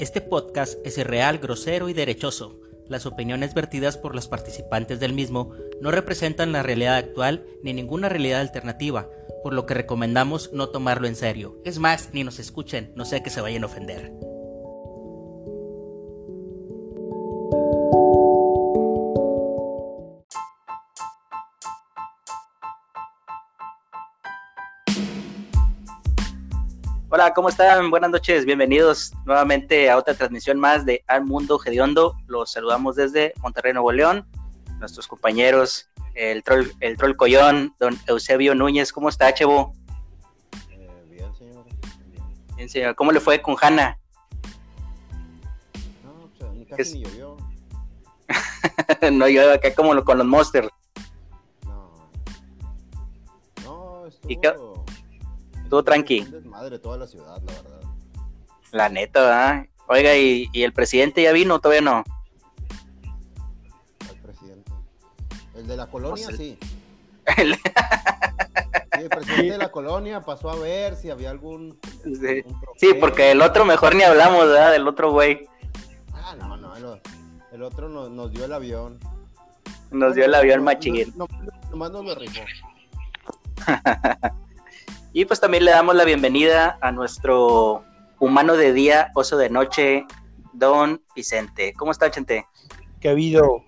Este podcast es irreal, grosero y derechoso. Las opiniones vertidas por los participantes del mismo no representan la realidad actual ni ninguna realidad alternativa, por lo que recomendamos no tomarlo en serio. Es más, ni nos escuchen, no sea que se vayan a ofender. Hola, ¿cómo están? Buenas noches, bienvenidos nuevamente a otra transmisión más de Al Mundo Gediondo. Los saludamos desde Monterrey, Nuevo León. Nuestros compañeros, el troll, el troll Collón, don Eusebio Núñez, ¿cómo está, Chevo? Eh, bien, señor. Bien, señor. ¿Cómo le fue con Hanna? No, pues, ni casi Es- ni llovió. no, yo acá como con los Monsters. No. No, estuvo. ¿Y qué- estuvo tranqui? Un desmadre toda la ciudad, la verdad. La neta, ¿verdad? Oiga, ¿y, y el presidente ya vino o todavía no? Al presidente. El de la colonia, Pues el- sí. Sí, el presidente de la colonia pasó a ver si había algún. sí. porque el otro mejor ni hablamos, ¿verdad? Del otro güey. Ah, no, no. El, el otro nos, nos dio el avión. Nos dio el avión machín. no, no, nomás nos lo rifó. Y pues también le damos la bienvenida a nuestro humano de día, oso de noche, don Vicente. ¿Cómo está, Chente? que ha habido.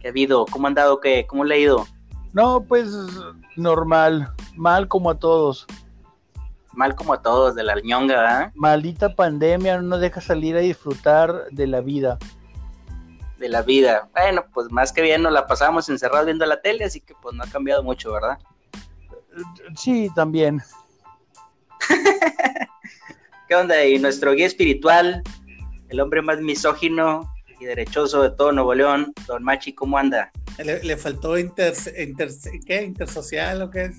¿Qué ha habido? ¿Cómo ha andado? ¿Qué? ¿Cómo le ha ido? No, pues normal, mal como a todos. Mal como a todos, de la ñonga, ¿verdad? Maldita pandemia no nos deja salir a disfrutar de la vida. De la vida. Bueno, pues más que bien nos la pasamos encerrados viendo la tele, así que pues no ha cambiado mucho, ¿verdad? Sí, también. ¿Qué onda? Y nuestro guía espiritual, el hombre más misógino y derechoso de todo Nuevo León, don Machi, ¿cómo anda? Le, le faltó inter, inter- ¿qué? intersocial o qué es?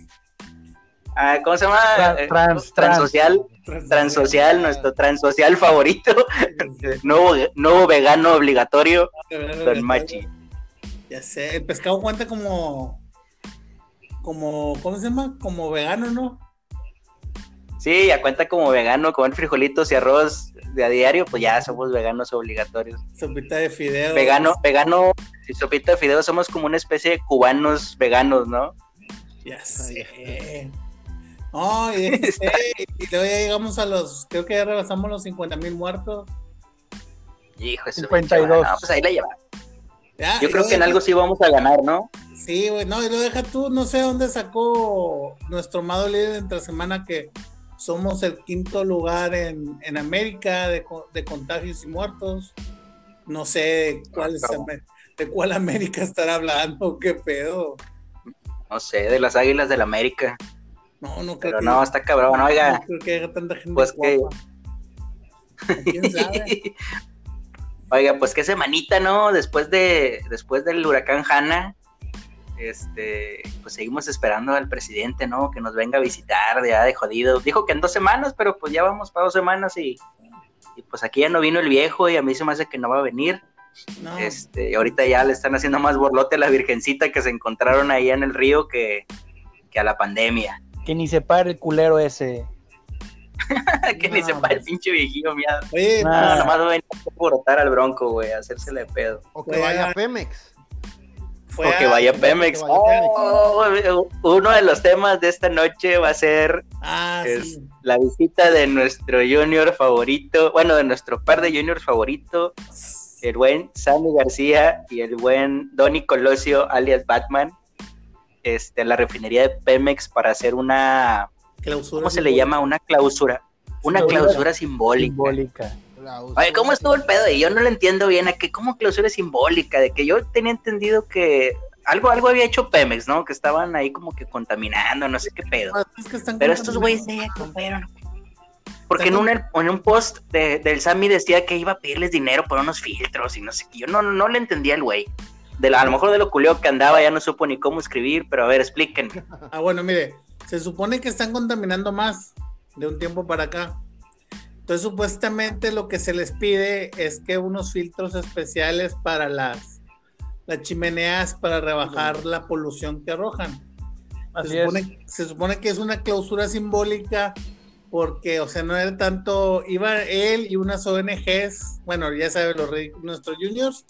Ah, ¿Cómo se llama? Eh, trans- Transocial. Transocial, nuestro transocial favorito. nuevo, nuevo vegano obligatorio, don Machi. Ya sé, el pescado cuenta como, como, ¿cómo se llama? Como vegano, ¿no? Sí, ya cuenta como vegano, comer frijolitos y arroz de a diario, pues ya somos veganos obligatorios. Sopita de fideo. Vegano, vegano, si sopita de fideo, somos como una especie de cubanos veganos, ¿no? Ya sé. No, y, este, y luego ya llegamos a los, creo que ya rebasamos los 50 mil muertos. Hijo, eso 52. no, pues ahí la lleva. Ya, Yo creo que en algo sí vamos a ganar, ¿no? Sí, güey, no, y lo deja tú, no sé dónde sacó nuestro amado líder de entre semana que somos el quinto lugar en, en América de, de contagios y muertos. No sé de cuál, es ¿Cómo? Amé- de cuál América estará hablando, qué pedo. No sé, de las Águilas del América. No, no creo Pero que, no, está cabrón, no oiga. creo que haya tanta gente Pues que-. ¿Quién sabe? Oiga, pues qué semanita, ¿no? Después de, después del huracán Hanna, este, pues seguimos esperando al presidente, ¿no? Que nos venga a visitar de, ah, de jodido. Dijo que en dos semanas, pero pues ya vamos para dos semanas y, y pues aquí ya no vino el viejo y a mí se me hace que no va a venir. No, Este, ahorita ya le están haciendo más borlote a la virgencita que se encontraron ahí en el río que, que a la pandemia. Que ni se pare el culero ese. que ni No, sepa el pues. pinche viejillo, mía. oye. No, nomás va a brotar al bronco, güey, a hacérsele de pedo. O que vaya a- Pemex. fue o que vaya Pemex. que vaya Pemex. Oh, uno de los temas de esta noche va a ser Ah, es sí. la visita de nuestro junior favorito, bueno, de nuestro par de juniors favorito, el buen Sammy García y el buen Donny Colosio, alias Batman, este, a la refinería de Pemex para hacer una, Clausura ¿cómo se le llama? Una clausura, una Clausura. clausura simbólica. Simbólica. La Oye, ¿cómo estuvo el pedo? Y yo no lo entiendo bien, a que como clausura simbólica, de que yo tenía entendido que algo, algo había hecho Pemex, ¿no? Que estaban ahí como que contaminando, no sé qué pedo. Es que están Pero estos güeyes ya cumplieron. Porque en un, en un post de- del Sammy decía que iba a pedirles dinero por unos filtros y no sé qué. Yo no, no le entendía al güey. De la- a lo mejor de lo culeo que andaba ya no supo ni cómo escribir, pero a ver, explíquenme. Ah, bueno, mire, se supone que están contaminando más de un tiempo para acá. Entonces, supuestamente lo que se les pide es que unos filtros especiales para las, las chimeneas para rebajar la polución que arrojan. Así Se es. supone, se supone que es una clausura simbólica porque, o sea, no era tanto, iba él y unas ONGs, bueno, ya saben, los nuestros juniors,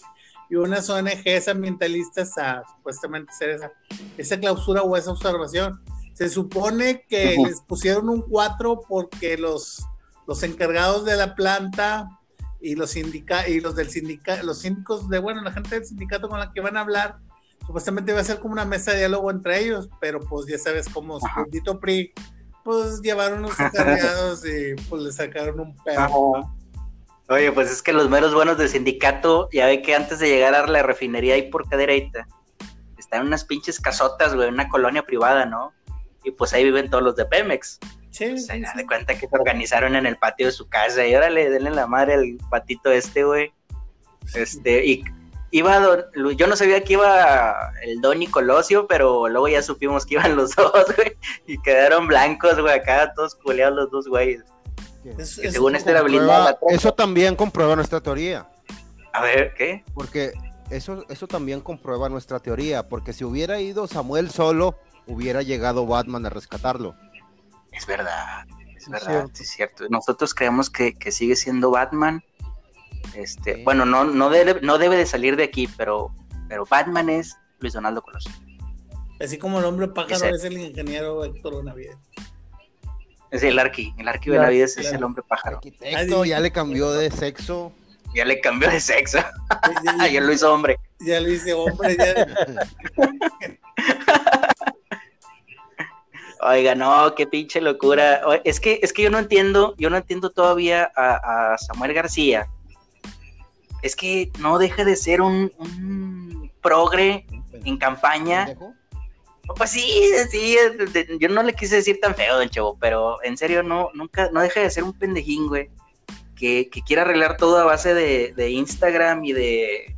y unas ONGs ambientalistas a supuestamente hacer esa, esa clausura o esa observación. Se supone que les pusieron un 4 porque los, los encargados de la planta y los sindica y los del sindicato, los síndicos de, bueno, la gente del sindicato con la que van a hablar, supuestamente va a ser como una mesa de diálogo entre ellos, pero pues ya sabes cómo bendito PRI, pues llevaron unos acarreados y pues le sacaron un pedo. Oye, pues es que los meros buenos del sindicato, ya ve que antes de llegar a la refinería ahí por Cadereyta, están unas pinches casotas, güey, una colonia privada, ¿no? Y pues ahí viven todos los de Pemex. Sí, O sea, sí, sí. de cuenta que se organizaron en el patio de su casa y órale, denle la madre al patito este, güey. Este, y iba, don- yo no sabía que iba el Don y Colosio, pero luego ya supimos que iban los dos, güey, y quedaron blancos, güey, acá todos culeados los dos, güey. Es- Que es según un este era blindada eso también comprueba nuestra teoría. A ver, ¿qué? Porque eso, eso también comprueba nuestra teoría. Porque si hubiera ido Samuel solo, hubiera llegado Batman a rescatarlo. Es verdad, es Es verdad, sí es cierto. Nosotros creemos que, que sigue siendo Batman. Este, Sí. bueno, no, no, debe, no debe de salir de aquí, pero, pero Batman es Luis Donaldo Colosio. Así como el hombre pájaro es el ingeniero Héctor Benavides. Es el Arqui, el Arqui Claro, Benavides es claro. el hombre pájaro. Arquitecto, ya le cambió de sexo. Ya le cambió de sexo, Ya, ya- ya lo hizo hombre. ya lo hice hombre, ya, Oiga, no, qué pinche locura. Es que, es que yo no entiendo, yo no entiendo todavía a, a Samuel García. Es que no deja de ser un, un progre en campaña. Pues sí, sí, yo no le quise decir tan feo, don Chavo, pero en serio, no, nunca, no deja de ser un pendejín, güey, que, que quiere arreglar todo a base de, de Instagram y de,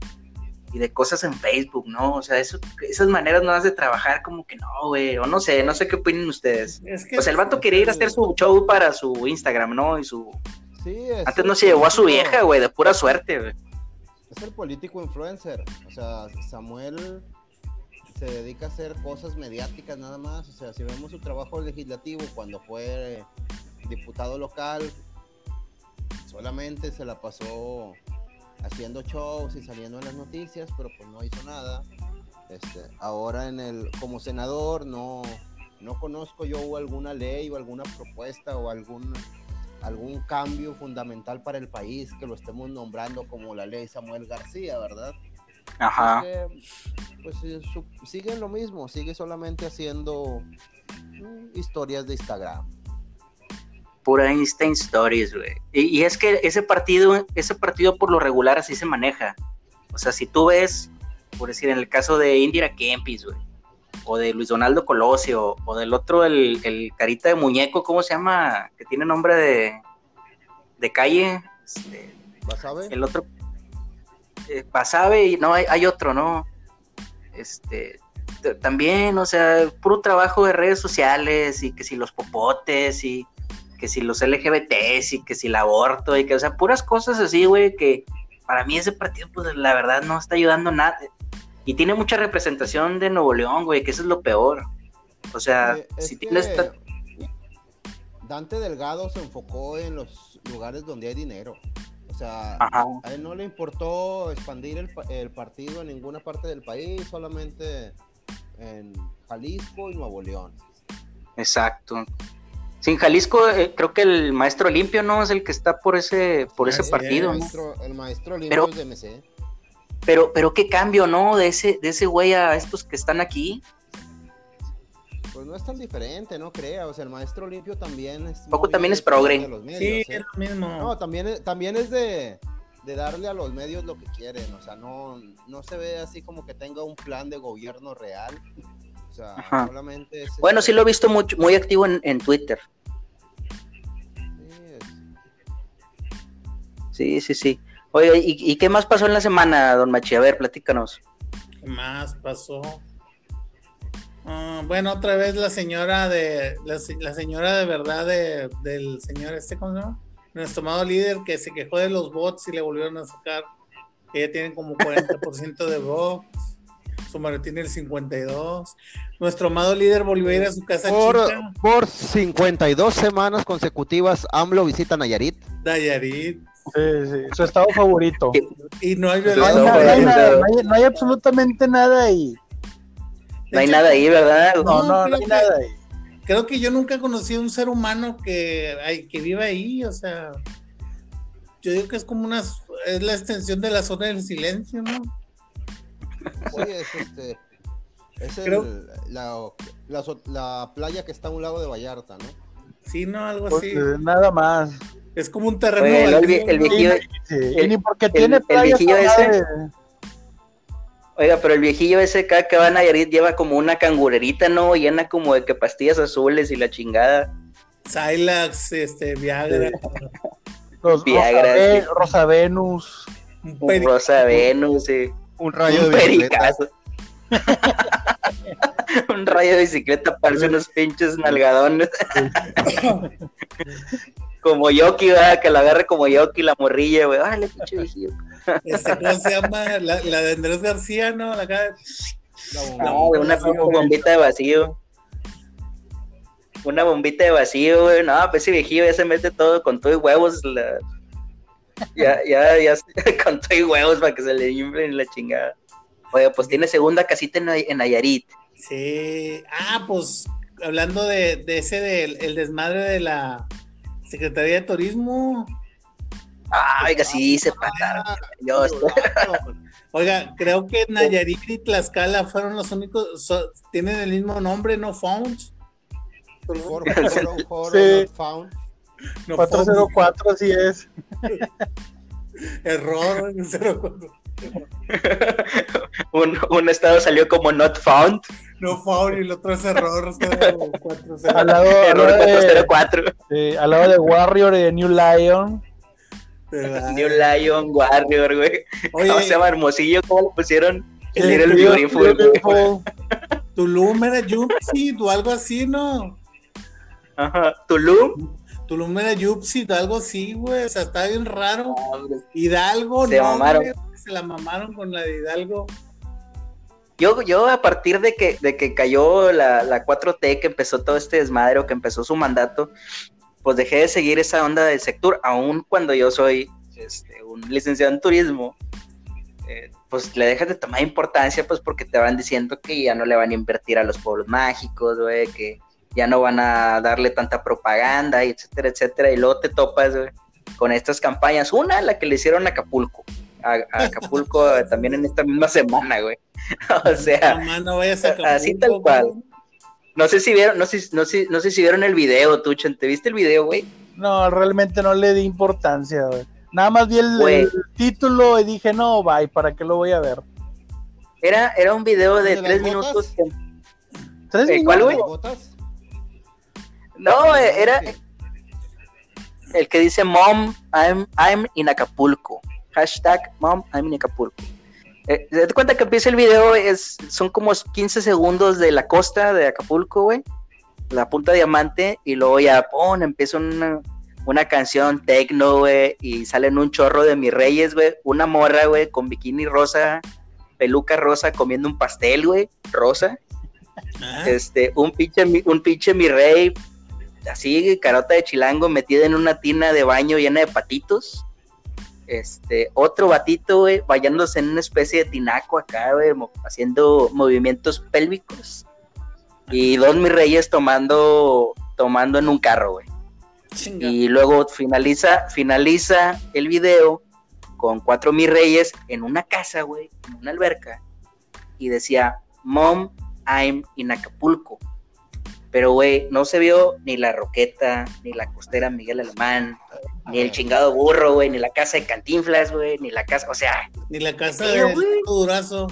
y de cosas en Facebook, ¿no? O sea, eso, esas maneras nuevas de trabajar, como que no, güey, o no sé, no sé qué opinen ustedes. es que Pues el vato quería ir a hacer su show para su Instagram, ¿no? Y su... Sí, es Antes no se llevó a su vieja, güey, de pura suerte, güey. Es el político influencer. O sea, Samuel se dedica a hacer cosas mediáticas nada más. O sea, si vemos su trabajo legislativo cuando fue diputado local, solamente se la pasó haciendo shows y saliendo en las noticias, pero pues no hizo nada. Este, ahora en el como senador no no conozco yo alguna ley o alguna propuesta o algún algún cambio fundamental para el país que lo estemos nombrando como la ley Samuel García, ¿verdad? Ajá. Pues su- sigue lo mismo, sigue solamente haciendo mm, historias de Instagram. Pura Insta Stories, güey. Y, y es que ese partido, ese partido por lo regular así se maneja. O sea, si tú ves, por decir, en el caso de Indira Kempis, güey, o de Luis Donaldo Colosio, o del otro, el, el carita de muñeco, ¿cómo se llama? Que tiene nombre de, de calle. Este, ¿Vas a ver? el otro, eh, Basabe, y no, hay, hay otro, ¿no? Este, también, o sea, puro trabajo de redes sociales, y que si los popotes, y que si los LGBTs, y que si el aborto, y que, o sea, puras cosas así, güey, que para mí ese partido, pues la verdad no está ayudando nada. Y tiene mucha representación de Nuevo León, güey, que eso es lo peor. O sea, Eh, si tienes... ta- Dante Delgado se enfocó en los lugares donde hay dinero. O sea, Ajá. a él no le importó expandir el, pa- el partido en ninguna parte del país, solamente en Jalisco y Nuevo León. Exacto. Sin Jalisco, eh, creo que el maestro limpio, ¿no? Es el que está por ese, por ese partido, El ¿no? maestro, el maestro Pero- limpio es de MC. Pero, pero qué cambio, ¿no? De ese, de ese güey a estos que están aquí. Pues no es tan diferente, no crea. O sea, el maestro limpio también es. Poco también es progre. medios, Sí, ¿eh? es lo mismo. No, también es, también es de, de darle a los medios lo que quieren. O sea, no, no se ve así como que tenga un plan de gobierno real. O sea, Ajá. solamente es. Bueno, sí lo he visto mucho, muy activo en, en Twitter. sí, Sí, sí. Oye, ¿y, y qué más pasó en la semana, don Machi? A ver, platícanos. ¿Qué más pasó? Ah, bueno, otra vez la señora de la señora de verdad de, del señor este, ¿cómo se llama? Nuestro amado líder que se quejó de los bots y le volvieron a sacar que ya tienen como 40% de bots. Su Mario tiene el 52. Nuestro amado líder volvió a ir a su casa Por, chica. por 52 semanas consecutivas, AMLO visita Nayarit. Sí, sí, su estado favorito. Y no hay No hay, violencia. nada, no hay favorito. nada, no hay- no hay absolutamente nada ahí. No hay nada ahí, ¿verdad? No, no, no creo hay que- nada ahí. Creo que yo nunca conocí a un ser humano que, ay, que viva ahí, o sea, yo digo que es como una, es la extensión de la zona del silencio, ¿no? Oye, es este. Es el- Creo- la, la so- la playa que está a un lado de Vallarta, ¿no? Sí, no, algo Pues, así. eh, nada más. Es como un terreno Bueno, el, el ¿no? viejillo, Sí, El- ni porque el- el viejillo ese. oiga, pero el viejillo ese cada que va a Nayarit lleva como una cangurerita, ¿no? Llena como de que pastillas azules y la chingada. Silax, este, Viagra, Los Viagra, Rosa, Ve-. Rosa Venus. un rosa Venus, sí. Un rayo un de bicicleta. un rayo de bicicleta parece unos pinches nalgadones. como Yoki, ¿verdad? Que la agarre como Yoki la morrilla, güey. Órale, pinche viejillo. este, ¿cómo se llama? La, la de Andrés García, ¿no? La acá- La Ah, bomba. una bombita de vacío. Una bombita de vacío, güey. No, pues ese viejillo ya se mete todo con todo y huevos. la- Ya, ya, ya, con todo y huevos para que se le inflen la chingada. Oye, pues tiene segunda casita en, en Nayarit. Sí. Ah, pues hablando de, de ese del el desmadre de la Secretaría de Turismo. Ah, oiga, sí, se pasaron. Yo estoy- Oiga, creo que Nayarit y Tlaxcala fueron los únicos, so- tienen el mismo nombre, no Founds. For- for- for Sí. not found. No 404, así es. Error. 04. un, un estado salió como not found. No Found y el otro es error. 04. Al lado, Error lado de, 404. sí, al lado de Warrior y de New Lion. ¿verdad? New Lion Warrior, güey. ¿Cómo se Oye, llama Hermosillo? ¿Cómo le pusieron? Sí, El Little Beautiful, Beautiful. Tulum era Yupsit o algo así, ¿no? Ajá. Tulum. Tulum era Yupsit algo así, güey. O sea, está bien raro. Hidalgo, Se no, mamaron. güey, Se la mamaron con la de Hidalgo. Yo, yo a partir de que, de que cayó la, la 4T, que empezó todo este desmadre, o que empezó su mandato, pues dejé de seguir esa onda del sector, aun cuando yo soy este, un licenciado en turismo, eh, pues le dejas de tomar importancia, pues porque te van diciendo que ya no le van a invertir a los pueblos mágicos, güey, que ya no van a darle tanta propaganda, y etcétera, etcétera, y luego te topas, güey, con estas campañas. Una, la que le hicieron a Acapulco, a, a Acapulco también en esta misma semana, güey. o sea, Mamá, no vayas a así tal cual. güey. no sé si vieron, no sé, no sé, no sé si vieron el video, tú, Chen, ¿te viste el video, güey? No, realmente no le di importancia, güey. Nada más vi el, título y dije, no, bye, ¿para qué lo voy a ver? Era, era un video de ¿De las tres minutos. que- ¿Tres Eh, ¿cuál, minutos? güey? No, eh, era el que dice Mom, I'm, I'm in Acapulco. Hashtag Mom, I'm in Acapulco. Eh, ¿Te das cuenta que empieza el video? Es, son como 15 segundos de la costa de Acapulco, güey. La punta diamante. Y luego ya, pon, empieza una, una canción techno, güey. Y salen un chorro de mis reyes, güey. Una morra, güey, con bikini rosa, peluca rosa, comiendo un pastel, güey. Rosa. Ajá. Este, un pinche, un pinche mi rey, así, carota de chilango, metida en una tina de baño llena de patitos. Este, otro batito, güey, bañándose en una especie de tinaco acá, güey, haciendo movimientos pélvicos. Y dos mis reyes tomando, tomando en un carro, güey. Chinga. Y luego finaliza, finaliza el video con cuatro mis reyes en una casa, güey, en una alberca. Y decía, Mom, I'm in Acapulco. Pero, güey, no se vio ni la Roqueta, ni la costera Miguel Alemán, ni el chingado burro, güey, ni la casa de Cantinflas, güey, ni la casa, o sea, Ni la casa de. Durazo.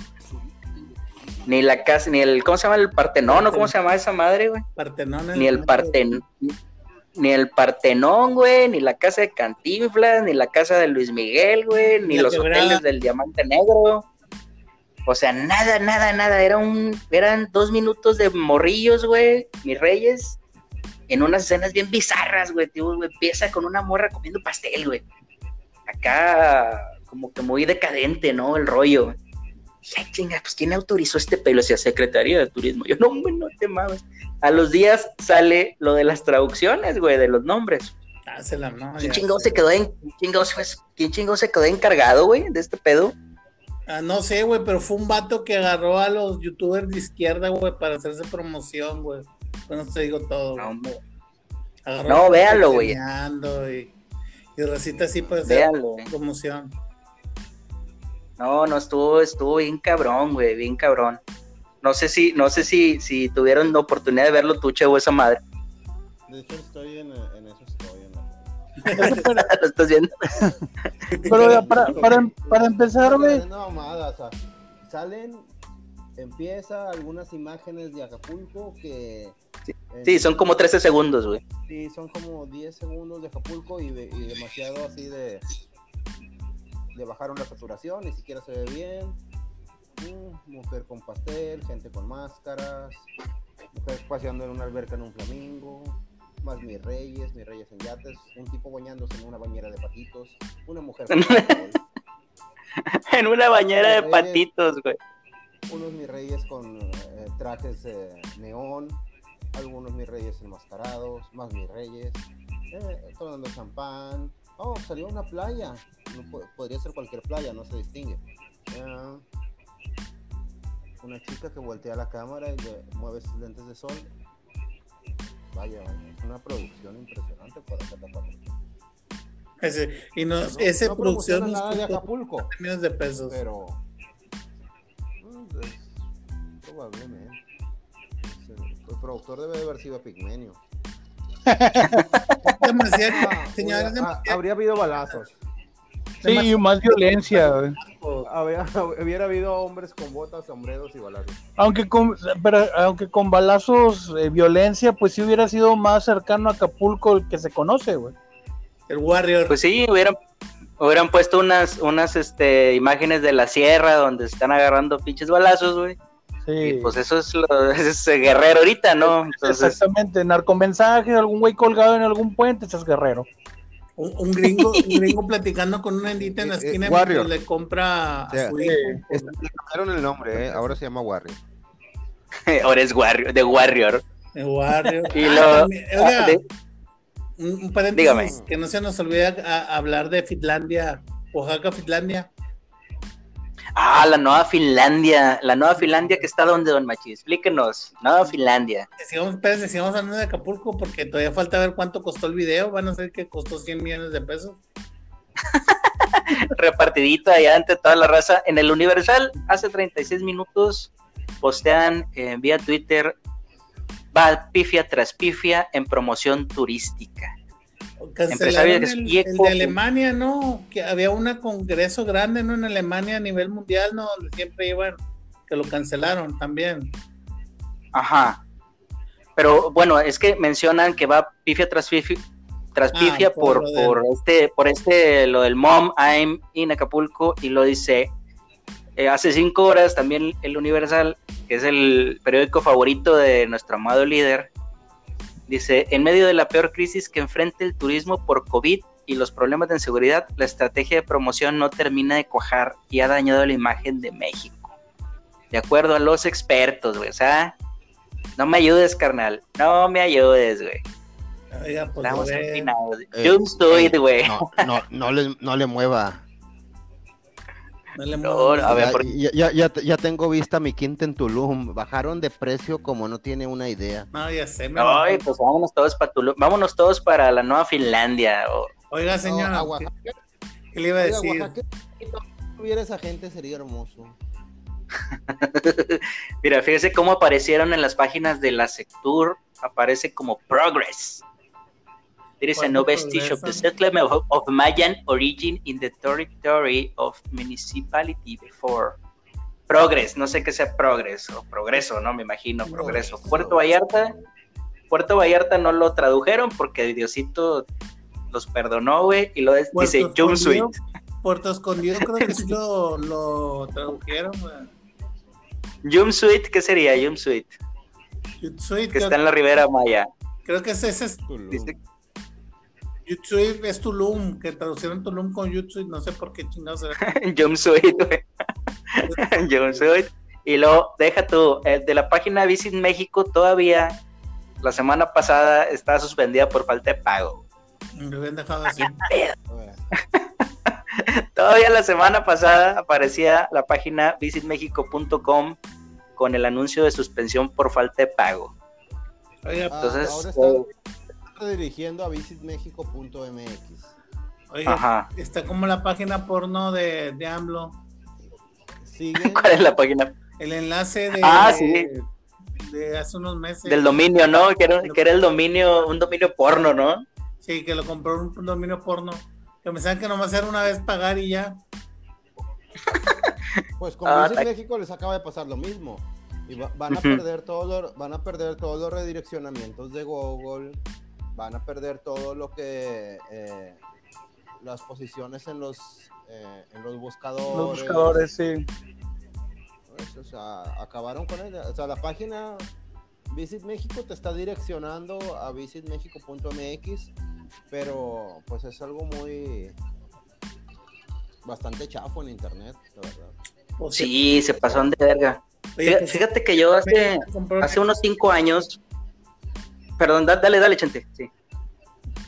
ni la casa, ni el, ¿cómo se llama? El Partenón, ¿o cómo se llama esa madre, güey? Partenón. ni el Partenón, ni el Partenón, güey, ni la casa de Cantinflas, ni la casa de Luis Miguel, güey, ni La los quebrada. hoteles del Diamante Negro. O sea, nada, nada, nada. Era un, eran dos minutos de morrillos, güey, mis reyes, en unas escenas bien bizarras, güey. Tío, güey, empieza con una morra comiendo pastel, güey. Acá, como que muy decadente, ¿no? El rollo. "Ay, chinga, pues ¿quién autorizó este pedo? Decía Secretaría de Turismo. Yo, no, hombre, no te mames. A los días sale lo de las traducciones, güey, de los nombres. Ah, se la no, ¿Quién ya chingado se quedó en, quién chingado se- quién chingado se quedó encargado, güey, de este pedo? Ah, no sé, güey, pero fue un vato que agarró a los youtubers de izquierda, güey, para hacerse promoción, güey. Bueno, te digo todo. No, Agarró No, a véanlo, güey. Y, y recita así para hacer güey. promoción. No, no estuvo, estuvo bien cabrón, güey, bien cabrón. No sé si, no sé si, si tuvieron la oportunidad de verlo tú, o esa madre. De hecho, estoy en, Lo estás viendo. Pero ya para, para, para empezar, güey, No, mamada, o sea, salen, empieza algunas imágenes de Acapulco que... en- Sí, son como 13 segundos, güey. Sí, son como 10 segundos de Acapulco y, de- y demasiado así de... Le bajaron la saturación, ni siquiera se ve bien. Mm, mujer con pastel, gente con máscaras, mujer paseando en una alberca en un flamingo, más mis reyes, mis reyes en yates, un tipo bañándose en una bañera de patitos, una mujer. En una bañera de patitos, güey. unos mis reyes con eh, trajes eh, neón, algunos mis reyes enmascarados, más mis reyes, eh, tomando champán. Oh, salió a una playa. No podría ser cualquier playa, no se distingue. Ah, una chica que voltea la cámara y le mueve sus lentes de sol. Vaya, es una producción impresionante para Acapulco. Ese, y no, No- esa no producción nada de costó Acapulco, millones de pesos. pero mm, es- probablemente. El productor debe de haber sido Pigmenio. Demasiado, Ah, señores, hubiera- ah, habría habido balazos. Sí, y más violencia, güey. Habría, hubiera habido hombres con botas, sombreros y balazos. Aunque con, pero, aunque con balazos, eh, violencia, pues sí hubiera sido más cercano a Acapulco el que se conoce, güey. el Warrior. Pues sí, hubieran, hubieran puesto unas, unas este, imágenes de la sierra donde se están agarrando pinches balazos, güey. Sí. Y pues eso es, lo, ese es el guerrero ahorita, ¿no? Entonces, Exactamente, narcomensaje, algún güey colgado en algún puente, ese es guerrero. Un, un gringo, un gringo platicando con una endita en la Eh, eh, esquina mientras le compra a O sea, su hijo. Le cambiaron el nombre, ¿eh? ahora se llama Warrior. ahora es Warrior, de Warrior. El Warrior. Y Ah, lo, oiga, de- un, un paréntesis, Dígame. que no se nos olvide a- hablar de Finlandia, Oaxaca, Finlandia. Ah, la nueva Finlandia, la nueva Finlandia que está donde, don Machi, explíquenos, nueva Finlandia. Sigamos, espérense, sigamos hablando de Acapulco porque todavía falta ver cuánto costó el video. Van a ser que costó 100 millones de pesos. repartidito allá ante toda la raza. En el Universal, hace 36 minutos, postean eh, vía Twitter, va pifia tras pifia en promoción turística. Cancelaron el, de Alemania, ¿no? Que había un congreso grande, ¿no? En Alemania a nivel mundial, ¿no? Donde siempre iban, que lo cancelaron también. Ajá. Pero bueno, es que mencionan que va pifia tras pifia, tras Ah, pifia por por, lo del- por este, por este, lo del Mom, I'm in Acapulco, y lo dice eh, hace cinco horas también el Universal, que es el periódico favorito de nuestro amado líder, dice, en medio de la peor crisis que enfrenta el turismo por COVID y los problemas de inseguridad, la estrategia de promoción no termina de cuajar y ha dañado la imagen de México. De acuerdo a los expertos, güey, o sea, no me ayudes, carnal, no me ayudes, güey. Oiga, pues Estamos empinados. Eh, Jumpsuit, eh, güey. No, no, no, le, no le mueva. No No, a ver, ya, por- ya, ya, ya, ya tengo vista mi quinta en Tulum. Bajaron de precio como no tiene una idea. No, ya sé. me Ay, enojé. pues vámonos todos para Tulum, vámonos todos para la nueva Finlandia. o- Oiga, señor, No, ¿qué, Oaxaca, qué le iba a oiga, decir? Oaxaca, si no tuviera esa gente sería hermoso. Mira, fíjese cómo aparecieron en las páginas de la Sectur, aparece como Progress. There is a no ¿Cuánto vestige of the settlement of, of Mayan origin in the territory of municipality before. Progress, no sé qué sea Progress o Progreso, ¿no? Me imagino, Progreso. Progreso. Puerto Vallarta, Puerto Vallarta no lo tradujeron porque Diosito los perdonó, güey, y lo es- dice Jumpsuit. Puerto Escondido creo que sí lo, lo tradujeron. güey. Jumpsuit, ¿qué sería Jumpsuit? Jutsuit, Que está en la Ribera Maya. creo que ese, ese es Tulum. Dice- Jutsuit es Tulum, que traducieron Tulum con Jutsuit, no sé por qué chingados era. Jumpsuit, güey. Yo soy. Y luego, deja tú, el de la página Visit México todavía la semana pasada estaba suspendida por falta de pago. Me habían dejado así. Todavía la semana pasada aparecía la página visitmexico.com con el anuncio de suspensión por falta de pago. Ah, Entonces, ahora eh, está dirigiendo a visitmexico.mx. oiga, Ajá. está como la página porno de, de AMLO. Siguen, ¿Cuál es la página? El enlace de, Ah, sí. de hace unos meses. Del dominio, ¿no? Que era, que era el dominio, un dominio porno, ¿no? Sí, que lo compró un dominio porno. Que me saben que nomás era una vez pagar y ya. Pues con Ah, México les acaba de pasar lo mismo. Y va- van a perder todos los, van a perder todos los redireccionamientos de Google, van a perder todo lo que eh, las posiciones en los eh, en los buscadores. Los buscadores, sí. Pues, o sea, acabaron con ella. O sea, la página Visit México te está direccionando a visitmexico.mx, pero pues es algo muy bastante chafo en internet, la verdad. Pues, Sí, se pasaron de verga. oye, Fíjate, pues, fíjate que yo hace, hace unos cinco años. Perdón, da- dale, dale, Chente. Sí.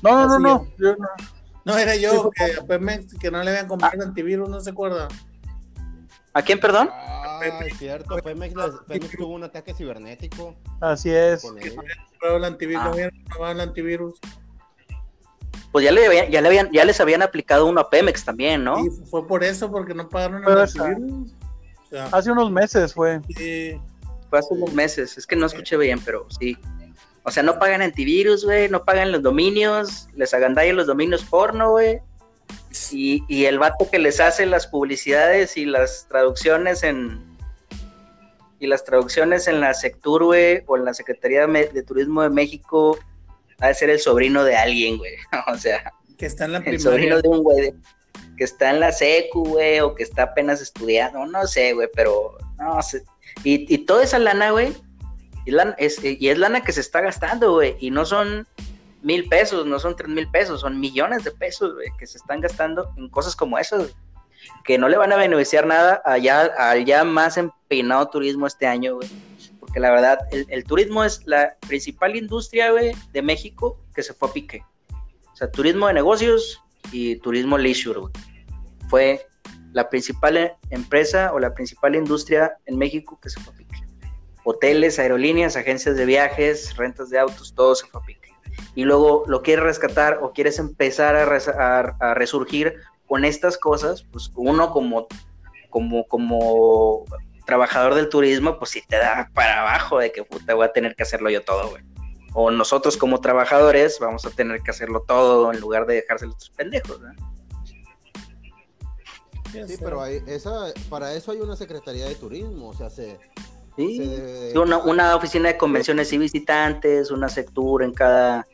No, no, no, no. yo no. No, era Sí, yo, que a Pemex, que no le habían comprado el antivirus, no se acuerda. ¿A quién, perdón? Ah, es cierto, Pemex, tuvo un ataque cibernético Así es. ellos. Comprado el antivirus, Ah. no habían comprado el antivirus. Pues ya le, habían- ya le habían, ya les habían aplicado uno a Pemex también, ¿no? Y fue por eso, porque no pagaron el antivirus. O sea, Hace unos meses fue. sí. Fue hace unos meses. Es que no escuché bien, pero sí. O sea, no pagan antivirus, güey, no pagan los dominios, les agandallan los dominios porno, güey. Y, y el vato que les hace las publicidades y las traducciones en. Y las traducciones en la Sectur, güey, o en la Secretaría de, Turismo de México, ha de ser el sobrino de alguien, güey. O sea, que está en la el primaria. sobrino de un güey que está en la secu, güey, o que está apenas estudiando, no sé, güey, pero no sé. Y, y toda esa lana, güey, y, lan- es, y es lana que se está gastando, güey, y no son mil pesos, no son tres mil pesos, son millones de pesos, güey, que se están gastando en cosas como esas, que no le van a beneficiar nada allá, al ya más empinado turismo este año, güey. Porque la verdad, el, el turismo es la principal industria, güey, de México que se fue a pique. O sea, turismo de negocios y turismo leisure, güey. Fue la principal eh, empresa o la principal industria en México que se fue a pique. Hoteles, aerolíneas, agencias de viajes, rentas de autos, todo se fue a pique. Y luego lo quieres rescatar o quieres empezar a, res- a- a resurgir con estas cosas, pues uno como, como, como trabajador del turismo, pues sí te da para abajo de que puta voy a tener que hacerlo yo todo, güey. O nosotros como trabajadores vamos a tener que hacerlo todo en lugar de dejárselo a estos pendejos, ¿no? Sí, pero hay, esa, para eso hay una Secretaría de Turismo, o sea, se... Sí. Una, una oficina de convenciones y visitantes, una sectura en cada,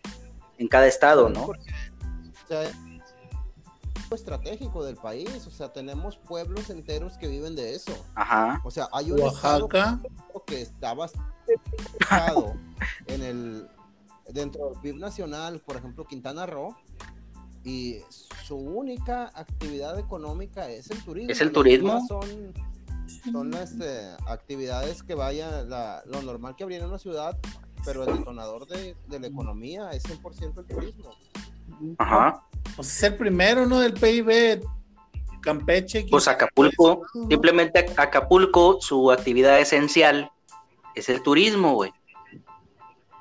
en cada estado, ¿no? O sea, es estratégico del país, o sea, tenemos pueblos enteros que viven de eso. Ajá. O sea, hay un estado Oaxaca. que está bastante en el dentro del PIB nacional, por ejemplo, Quintana Roo, y su única actividad económica es el turismo. ¿Es el turismo? Son, son este, actividades que vayan, la- lo normal que habría en una ciudad, pero el detonador de, de la economía es 100% el turismo. Ajá. Pues es el primero, ¿no? Del PIB. Campeche. Pues Acapulco, simplemente Acapulco, su actividad esencial es el turismo, güey.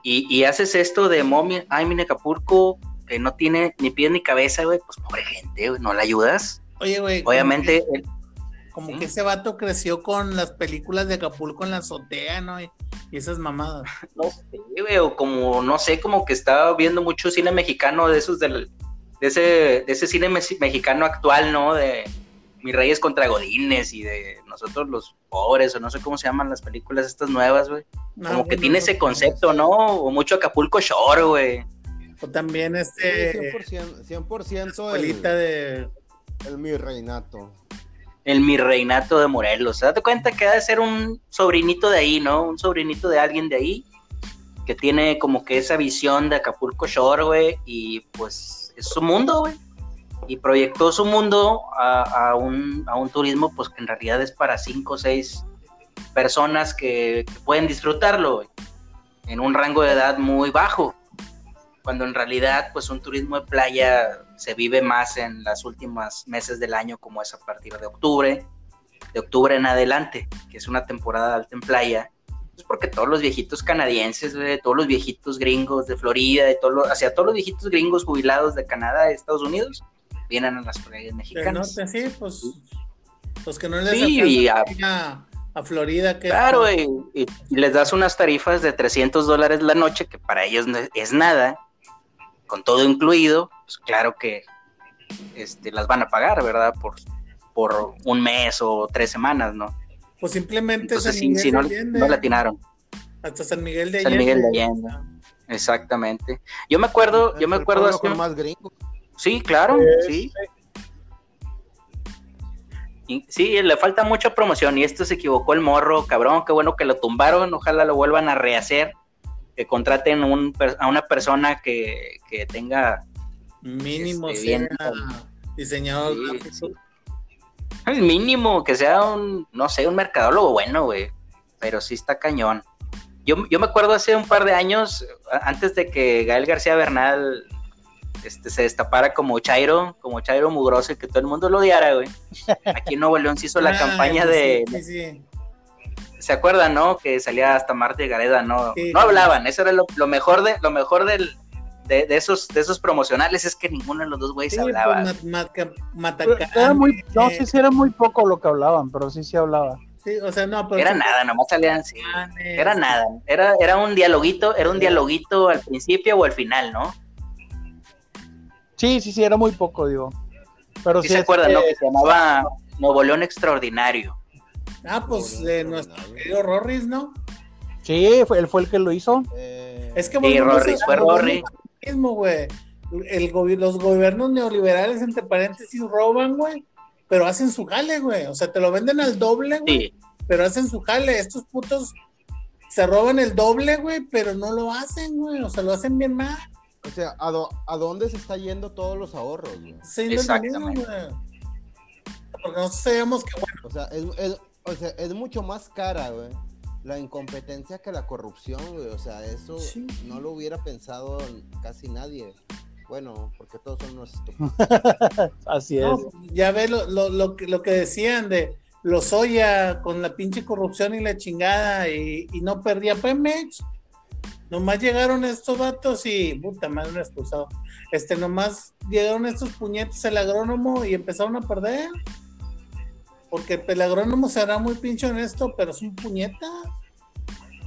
Y, y haces esto de mommy, ay, mira Acapulco, que no tiene ni pies ni cabeza, güey, pues pobre gente, güey, no la ayudas. Oye, güey. Obviamente, el- Como ¿Sí? que ese vato creció con las películas de Acapulco en la azotea, ¿no? Y, y esas mamadas. no sé, güey, o como, no sé, como que estaba viendo mucho cine mexicano de esos del, de ese, de ese cine mexicano actual, ¿no? De Mis Reyes contra Godines y de nosotros los pobres, o no sé cómo se llaman las películas estas nuevas, güey. No, Como que tiene no, ese concepto, ¿no? O mucho Acapulco Shore, güey. O también Sí, este. 100%, 100% Escuelita el, de. el mi reinato. El mi reinato de Morelos. Date cuenta que ha de ser un sobrinito de ahí, ¿no? Un sobrinito de alguien de ahí que tiene como que esa visión de Acapulco Shore, güey, y pues es su mundo, güey. y proyectó su mundo a, un, a un turismo pues que en realidad es para cinco o seis personas que, pueden disfrutarlo en un rango de edad muy bajo cuando en realidad pues un turismo de playa se vive más en las últimas meses del año como es a partir de octubre, de octubre en adelante, que es una temporada alta en playa, pues porque todos los viejitos canadienses, güey, todos los viejitos gringos de Florida, de todos los, hacia todos los viejitos gringos jubilados de Canadá, de Estados Unidos, vienen a las playas mexicanas. norte, sí, pues, pues que no les Sí, a- a, Florida, que Claro, y, y- y les das unas tarifas de 300 dólares la noche, que para ellos no es- es nada, con todo incluido, pues claro que este, las van a pagar, ¿verdad? Por, por un mes o tres semanas, ¿no? pues simplemente Entonces, San sí, Miguel sí, no, de Allende, no la atinaron. hasta San Miguel de San Allende. Miguel de Allende. Exactamente. Yo me acuerdo, yo me acuerdo con más gringos. Sí, claro, Sí, sí. Y- Sí, le falta mucha promoción y esto se equivocó el morro, cabrón, qué bueno que lo tumbaron, ojalá lo vuelvan a rehacer, que contraten un a una persona que, que tenga Mínimo Este, sea bien. diseñador Sí, gráfico. sí. el mínimo, que sea un, no sé, un mercadólogo bueno, güey, pero sí está cañón. Yo, yo me acuerdo hace un par de años, antes de que Gael García Bernal este, se destapara como Chairo, como Chairo mugroso y que todo el mundo lo odiara, güey. Aquí en Nuevo León se hizo la Ah, campaña pues de, Sí, sí, sí. ¿Se acuerdan, no? Que salía hasta Marta y Gareda, no, Sí. no hablaban, eso era lo, lo mejor de, lo mejor del, de, de esos, de esos promocionales, es que ninguno de los dos güeyes Sí, hablaba. pues, mat- mat- Pero Matacán, Era muy, no, eh, sí, sí, era muy poco lo que hablaban, pero sí, sí hablaba. sí, o sea, no, pero Era sí, nada, nomás salían así. Era nada, era, era un dialoguito, era un dialoguito al principio o al final, ¿no? Sí, sí, sí, era muy poco, digo. Pero Sí sí, se acuerdan, que- ¿no? Que se llamaba Nuevo León Extraordinario. Ah, pues de Ronaldo. nuestro querido Rorris, ¿no? Sí, fue, él fue el que lo hizo. Eh, Es que Sí, Rorris, fue Rorris. mismo, güey. El los gobiernos neoliberales, entre paréntesis, roban, güey, pero hacen su jale, güey. O sea, te lo venden al doble, güey, Sí, pero hacen su jale. Estos putos se roban el doble, güey, pero no lo hacen, güey. O sea, lo hacen bien mal. O sea, ¿a, do- a dónde se está yendo todos los ahorros? güey? Sí, lo mismo, Exactamente. güey. Porque nosotros sabemos que, bueno, O sea, es, es- o sea, es mucho más cara, güey. La incompetencia que la corrupción, güey. O sea, eso Sí. no lo hubiera pensado casi nadie. Bueno, porque todos son unos estúpidos. Así es. no, ya ve lo, lo, lo, que, lo que decían de los Oya con la pinche corrupción y la chingada y, y no perdía Pemex. Nomás llegaron estos vatos y puta madre, un expulsado. Este, nomás llegaron estos puñetes al agrónomo y empezaron a perder. Porque el agrónomo será muy pinche honesto, pero es un puñeta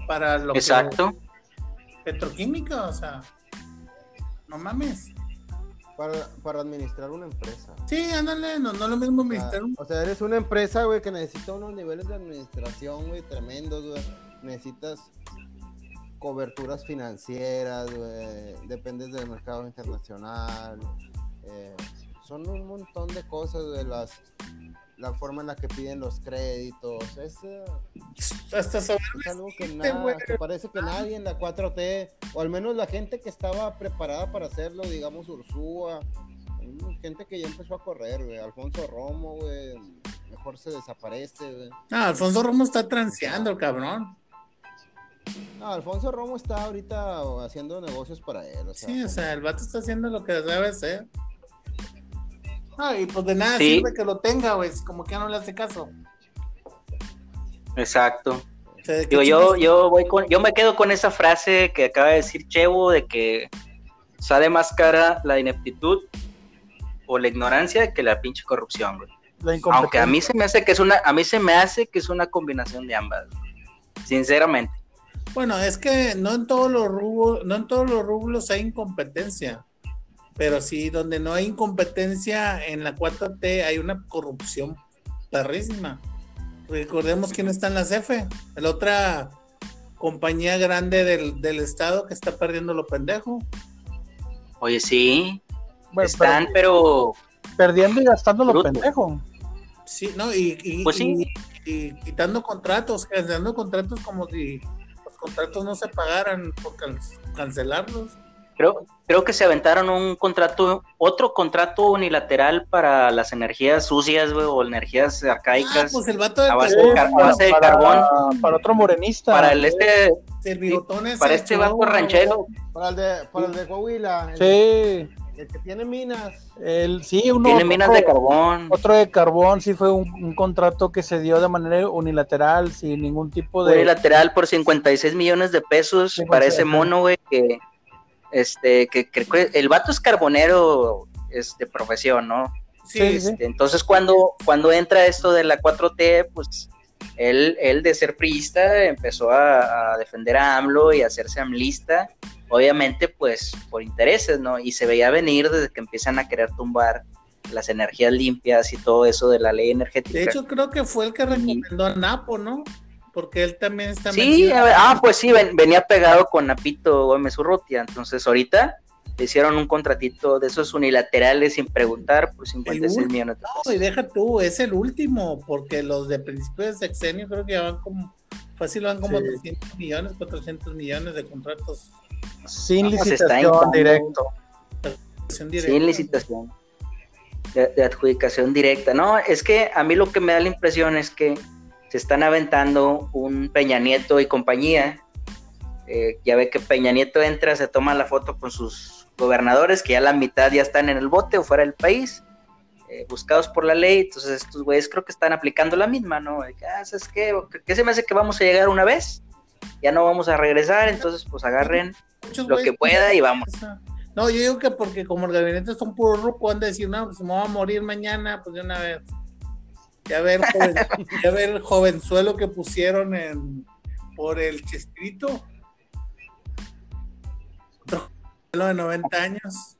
para lo exacto. que petroquímica, o sea, no mames. Para, para administrar una empresa. Sí, ándale, no, no es lo mismo administrar un o sea, eres una empresa, güey, que necesita unos niveles de administración, güey, tremendos, güey. Necesitas coberturas financieras, güey. Dependes del mercado internacional. eh, son un montón de cosas, güey. Las, la forma en la que piden los créditos. Es, eh, hasta sobre es algo que, nada, que parece que nadie en la 4T, o al menos la gente que estaba preparada para hacerlo, digamos Ursúa, mm, gente que ya empezó a correr, güey. Alfonso Romo, güey, mejor se desaparece, güey. No, Alfonso Romo está transeando, cabrón. No, Alfonso Romo está ahorita haciendo negocios para él, o sea, Sí, o sea, el vato está haciendo lo que debe hacer. Ah, y pues de nada Sí. sirve que lo tenga, güey, como que ya no le hace caso. Exacto. O sea, ¿de qué Digo, yo, yo voy con, yo me quedo con esa frase que acaba de decir Chevo de que sale más cara la ineptitud o la ignorancia que la pinche corrupción, güey. Aunque a mí se me hace que es una, a mí se me hace que es una combinación de ambas, sinceramente. Bueno, es que no en todos los rubros, no en todos los rubros hay incompetencia. Pero sí, donde no hay incompetencia en la 4T hay una corrupción perrísima. Recordemos quién está en la CFE, la otra compañía grande del, del estado que está perdiendo lo pendejo. Oye, sí, Bueno, están, pero pero perdiendo y gastando lo pendejo. Sí, ¿no? Y, y- Pues sí. y- y quitando contratos, cancelando contratos como si los contratos no se pagaran por can- cancelarlos. Creo, creo que se aventaron un contrato, otro contrato unilateral para las energías sucias, güey, o energías arcaicas. Ah, pues el vato de a base de, car- a para, base de para- carbón. para otro morenista. Para el este, el para este vato Chihuahua, ranchero. Para el de, para el de Coahuila, el, Sí, el que tiene minas. el, sí, uno, Tiene minas otro- de carbón. Otro de carbón, sí fue un, un contrato que se dio de manera unilateral, sin ningún tipo de... Unilateral por 56 millones de pesos para ese mono, güey, que este, que, que- que el vato es carbonero es de profesión, ¿no? Sí. Este, Entonces cuando, cuando entra esto de la 4T, pues él, él de ser priista empezó a, a defender a AMLO y a hacerse amlista, obviamente pues por intereses, ¿no? Y se veía venir desde que empiezan a querer tumbar las energías limpias y todo eso de la ley energética. De hecho, creo que fue el que recomendó a Napo, ¿no? Porque él también está Sí, metido. ah, pues sí, ven- venía pegado con Napito Gómez Urrutia, entonces ahorita le hicieron un contratito de esos unilaterales sin preguntar por 56 último, millones de No, pesos. y deja tú, es el último, porque los de principio de sexenio creo que ya van como, fácil van como Sí. 300 millones, 400 millones de contratos. Sin No, licitación directo. Directa. Sin licitación. De, de adjudicación directa. No, es que a mí lo que me da la impresión es que se están aventando un Peña Nieto y compañía. Eh, ya ve que Peña Nieto entra, se toma la foto con sus gobernadores, que ya la mitad ya están en el bote o fuera del país, eh, buscados por la ley. Entonces, estos güeyes creo que están aplicando la misma, ¿no? Ah, ¿sabes qué? ¿Qué se me hace que vamos a llegar una vez? Ya no vamos a regresar, entonces, pues agarren Muchos lo que pueda y vamos. No, yo digo que porque como el gabinete son puro ruco, han de decir, no, pues me voy a morir mañana, pues de una vez. Ya ver, joven, ya ver el jovenzuelo que pusieron en por el Chespirito. Otro jovenzuelo de 90 años.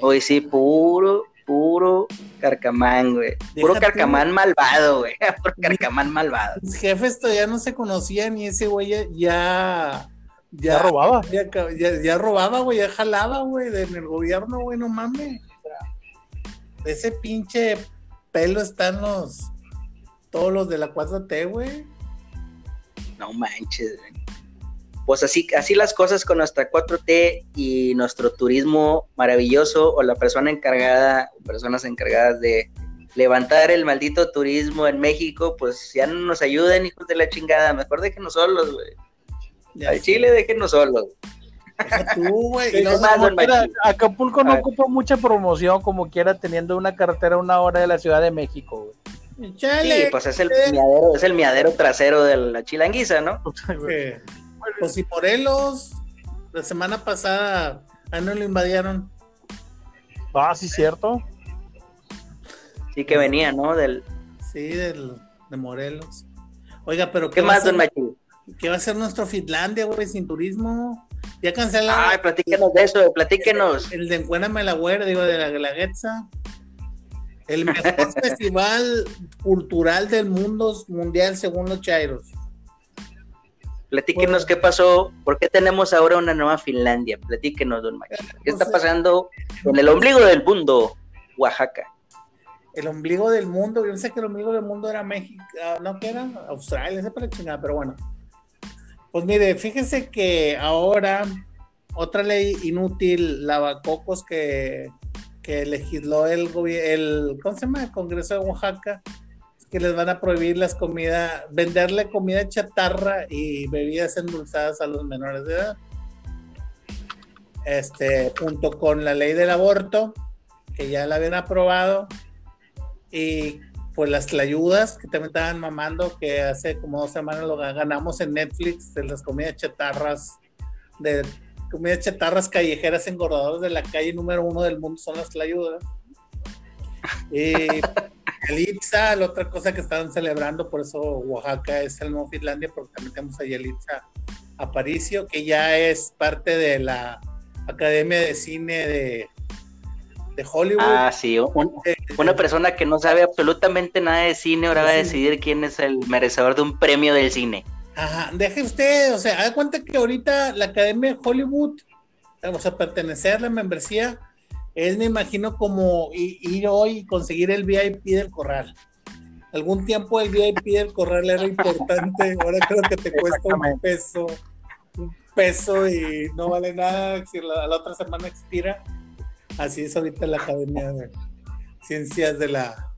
Hoy sí, puro, puro carcamán, güey. Puro carcamán malvado, güey. Puro carcamán malvado. Mis jefes todavía no se conocían y ese güey ya, ya, Ya robaba. ya, ya- ya robaba, güey, ya jalaba, güey, en el gobierno, güey, no mames. Ese pinche pelo están los, todos los de la 4T, güey. No manches, güey. Pues así, así las cosas con nuestra 4T y nuestro turismo maravilloso o la persona encargada, o personas encargadas de levantar el maldito turismo en México, pues ya no nos ayuden, hijos de la chingada. Mejor déjenos solos, güey. Al Chile déjenos solos. deja tú, güey. y Sí. Acapulco no ocupa mucha promoción como quiera teniendo una carretera a una hora de la Ciudad de México. güey. Sí, pues es el miadero, es el miadero trasero de la chilanguiza, ¿no? que- Pues si Morelos, la semana pasada, a no lo invadieron. Ah, sí, cierto. Sí que venía, ¿no? Del... Sí, del, de Morelos. Oiga, pero ¿Qué más, don Machín? ¿Qué va a ser nuestro Finlandia, güey, sin turismo? Ya cancelaron Ay, platíquenos de eso, platíquenos. el de Encuéname la Güera, digo, de la Guelaguetza. El mejor festival cultural del mundo mundial según los Chairos. Platíquenos qué pasó, por qué tenemos ahora una nueva Finlandia. Platíquenos, don Machín. ¿Qué está pasando con el ombligo del mundo, Oaxaca? El ombligo del mundo, yo pensé que el ombligo del mundo era México, ah, no, que era Australia, esa para chingada, pero bueno. Pues mire, fíjese que ahora otra ley inútil, lavacocos que, que legisló el el, ¿cómo se llama? El Congreso de Oaxaca, que les van a prohibir las comidas, venderle comida chatarra y bebidas endulzadas a los menores de edad. Este, junto con la ley del aborto, que ya la habían aprobado, y pues las ayudas que también estaban mamando, que hace como dos semanas lo ganamos en Netflix, de las comidas chatarras, de comidas chatarras callejeras engordadoras de la calle número uno del mundo son las tlayudas. Y Yalitza, la otra cosa que estaban celebrando, por eso Oaxaca es el nuevo Finlandia, porque también tenemos a Yalitza Aparicio, que ya es parte de la Academia de Cine de, de Hollywood. Ah, sí, un- una persona que no sabe absolutamente nada de cine ahora va a decidir quién es el merecedor de un premio del cine. Ajá, deje usted, o sea, haz cuenta que ahorita la Academia de Hollywood, o sea, pertenecer a la membresía, es, me imagino, como ir hoy y conseguir el VIP del corral. Algún tiempo el VIP del corral era importante, ahora creo que te cuesta un peso, un peso y no vale nada si la, la otra semana expira. Así es ahorita la Academia de Ciencias de la...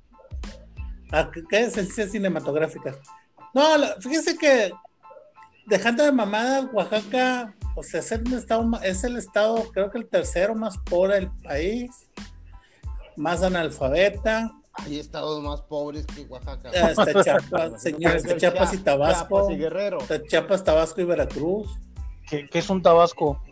ah, ¿Qué es? Ciencias cinematográficas. No, fíjense que dejando de mamadas, Oaxaca, o sea, es el estado, es el estado, creo que el tercero más pobre del país, más analfabeta, Hay estados más pobres que Oaxaca. hasta Chiapas, señores, Desde Chiapas y Tabasco, Chiapas y Guerrero. hasta Chiapas, Tabasco y Veracruz, ¿Qué, qué es un tabasco?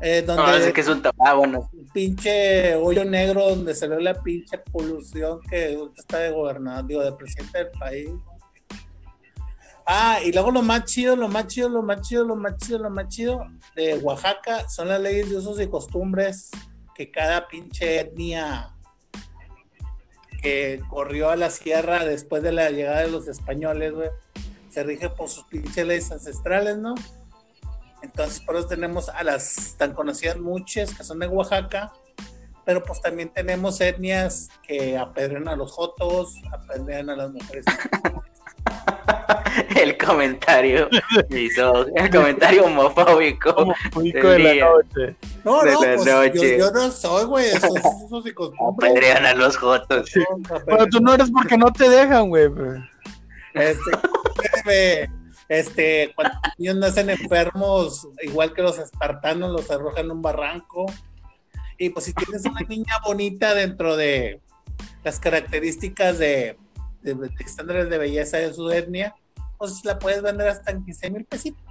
Eh, No, donde es que es un ah, bueno. pinche hoyo negro donde se ve la pinche polución que está de gobernador, digo, de presidente del país. Ah, y luego lo más chido, lo más chido, lo más chido, lo más chido, lo más chido de Oaxaca son las leyes de usos y costumbres que cada pinche etnia que corrió a la sierra después de la llegada de los españoles, güey, se rige por sus pinches leyes ancestrales, ¿no? Entonces, por eso tenemos a las tan conocidas muches que son de Oaxaca, pero pues también tenemos etnias que apedrean a los jotos, apedrean a las mujeres. El comentario el comentario homofóbico. Como pico de la noche. No, De no, la pues yo, noche. yo no soy, güey, esos. Apedrean a los jotos. Pero tú no eres porque no te dejan, güey. Este, este, cuando los niños nacen enfermos, igual que los espartanos, los arrojan en un barranco. Y pues si tienes una niña bonita dentro de las características de, de- de estándares de belleza de su etnia, pues la puedes vender hasta en 15 mil pesitos.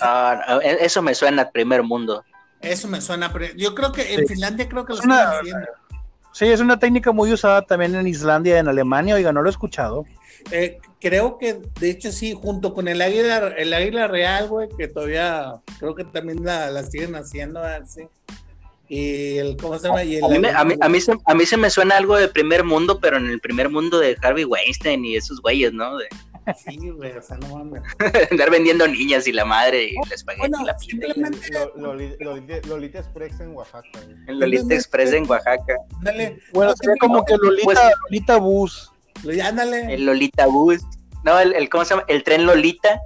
Ah, e- eso me suena al primer mundo. Eso me suena, pero yo creo que en Sí. Finlandia creo que lo están haciendo. Sí, es una técnica muy usada también en Islandia y en Alemania. Oiga, no lo he escuchado. Eh, creo que, de hecho, sí, junto con el águila, el águila real, güey, que todavía creo que también la, la siguen haciendo, sí. Y el, ¿cómo se llama? Y el A mí, me- a, mí, a, mí se, a mí se me suena algo de primer mundo, pero en el primer mundo de Harvey Weinstein y esos güeyes, ¿no? De Sí, güey, o sea, no mames. andar vendiendo niñas y la madre y el espagueti Bueno, y la pita. simplemente, Lo- Loli- Loli- Lolita Express en Oaxaca. güey. Lolita Express en Oaxaca. ándale, Bueno, No, sería como que Lolita, pues- Lolita Bus. Ándale. El Lolita Bus. No, el, el- ¿cómo se llama? El tren Lolita.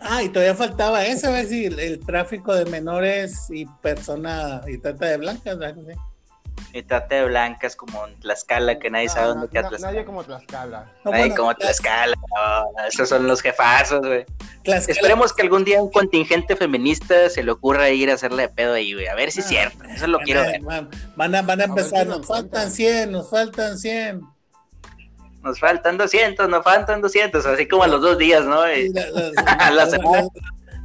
Ah, y todavía faltaba eso, ¿ves? Sí, el, el tráfico de menores y persona y trata de blancas, ¿verdad? Sí. Y trata de blancas como en Tlaxcala, que nadie No, sabe no, dónde queda Tlaxcala. Nadie como Tlaxcala. No, Nadie bueno, como Tlax- Tlaxcala. esos son los jefazos, güey. Esperemos que algún día un contingente feminista se le ocurra ir a hacerle de pedo ahí, güey. A ver si es Ah, cierto. Eso lo quiero ver. Van, a, van a A ver empezar, nos faltan cuentan. 100, nos faltan 100. Nos faltan 200, nos faltan 200. Así como a los dos días, ¿no? Sí, Y- la- las- A la las- semana. las-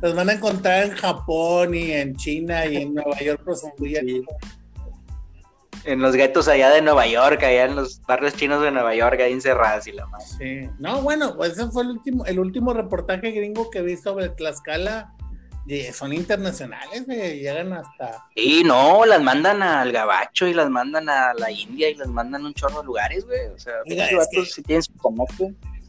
Los van a encontrar en Japón y en China y en Nueva York prostituyendo. en los guetos allá de Nueva York, allá en los barrios chinos de Nueva York, ahí encerradas y la madre. Sí. No, bueno, pues ese fue el último, el último reportaje gringo que vi sobre Tlaxcala. Son internacionales, güey, llegan hasta. Y no, las mandan al Gabacho y las mandan a la India y las mandan a un chorro de lugares, güey. O sea, Oiga, es que- sí tienen su.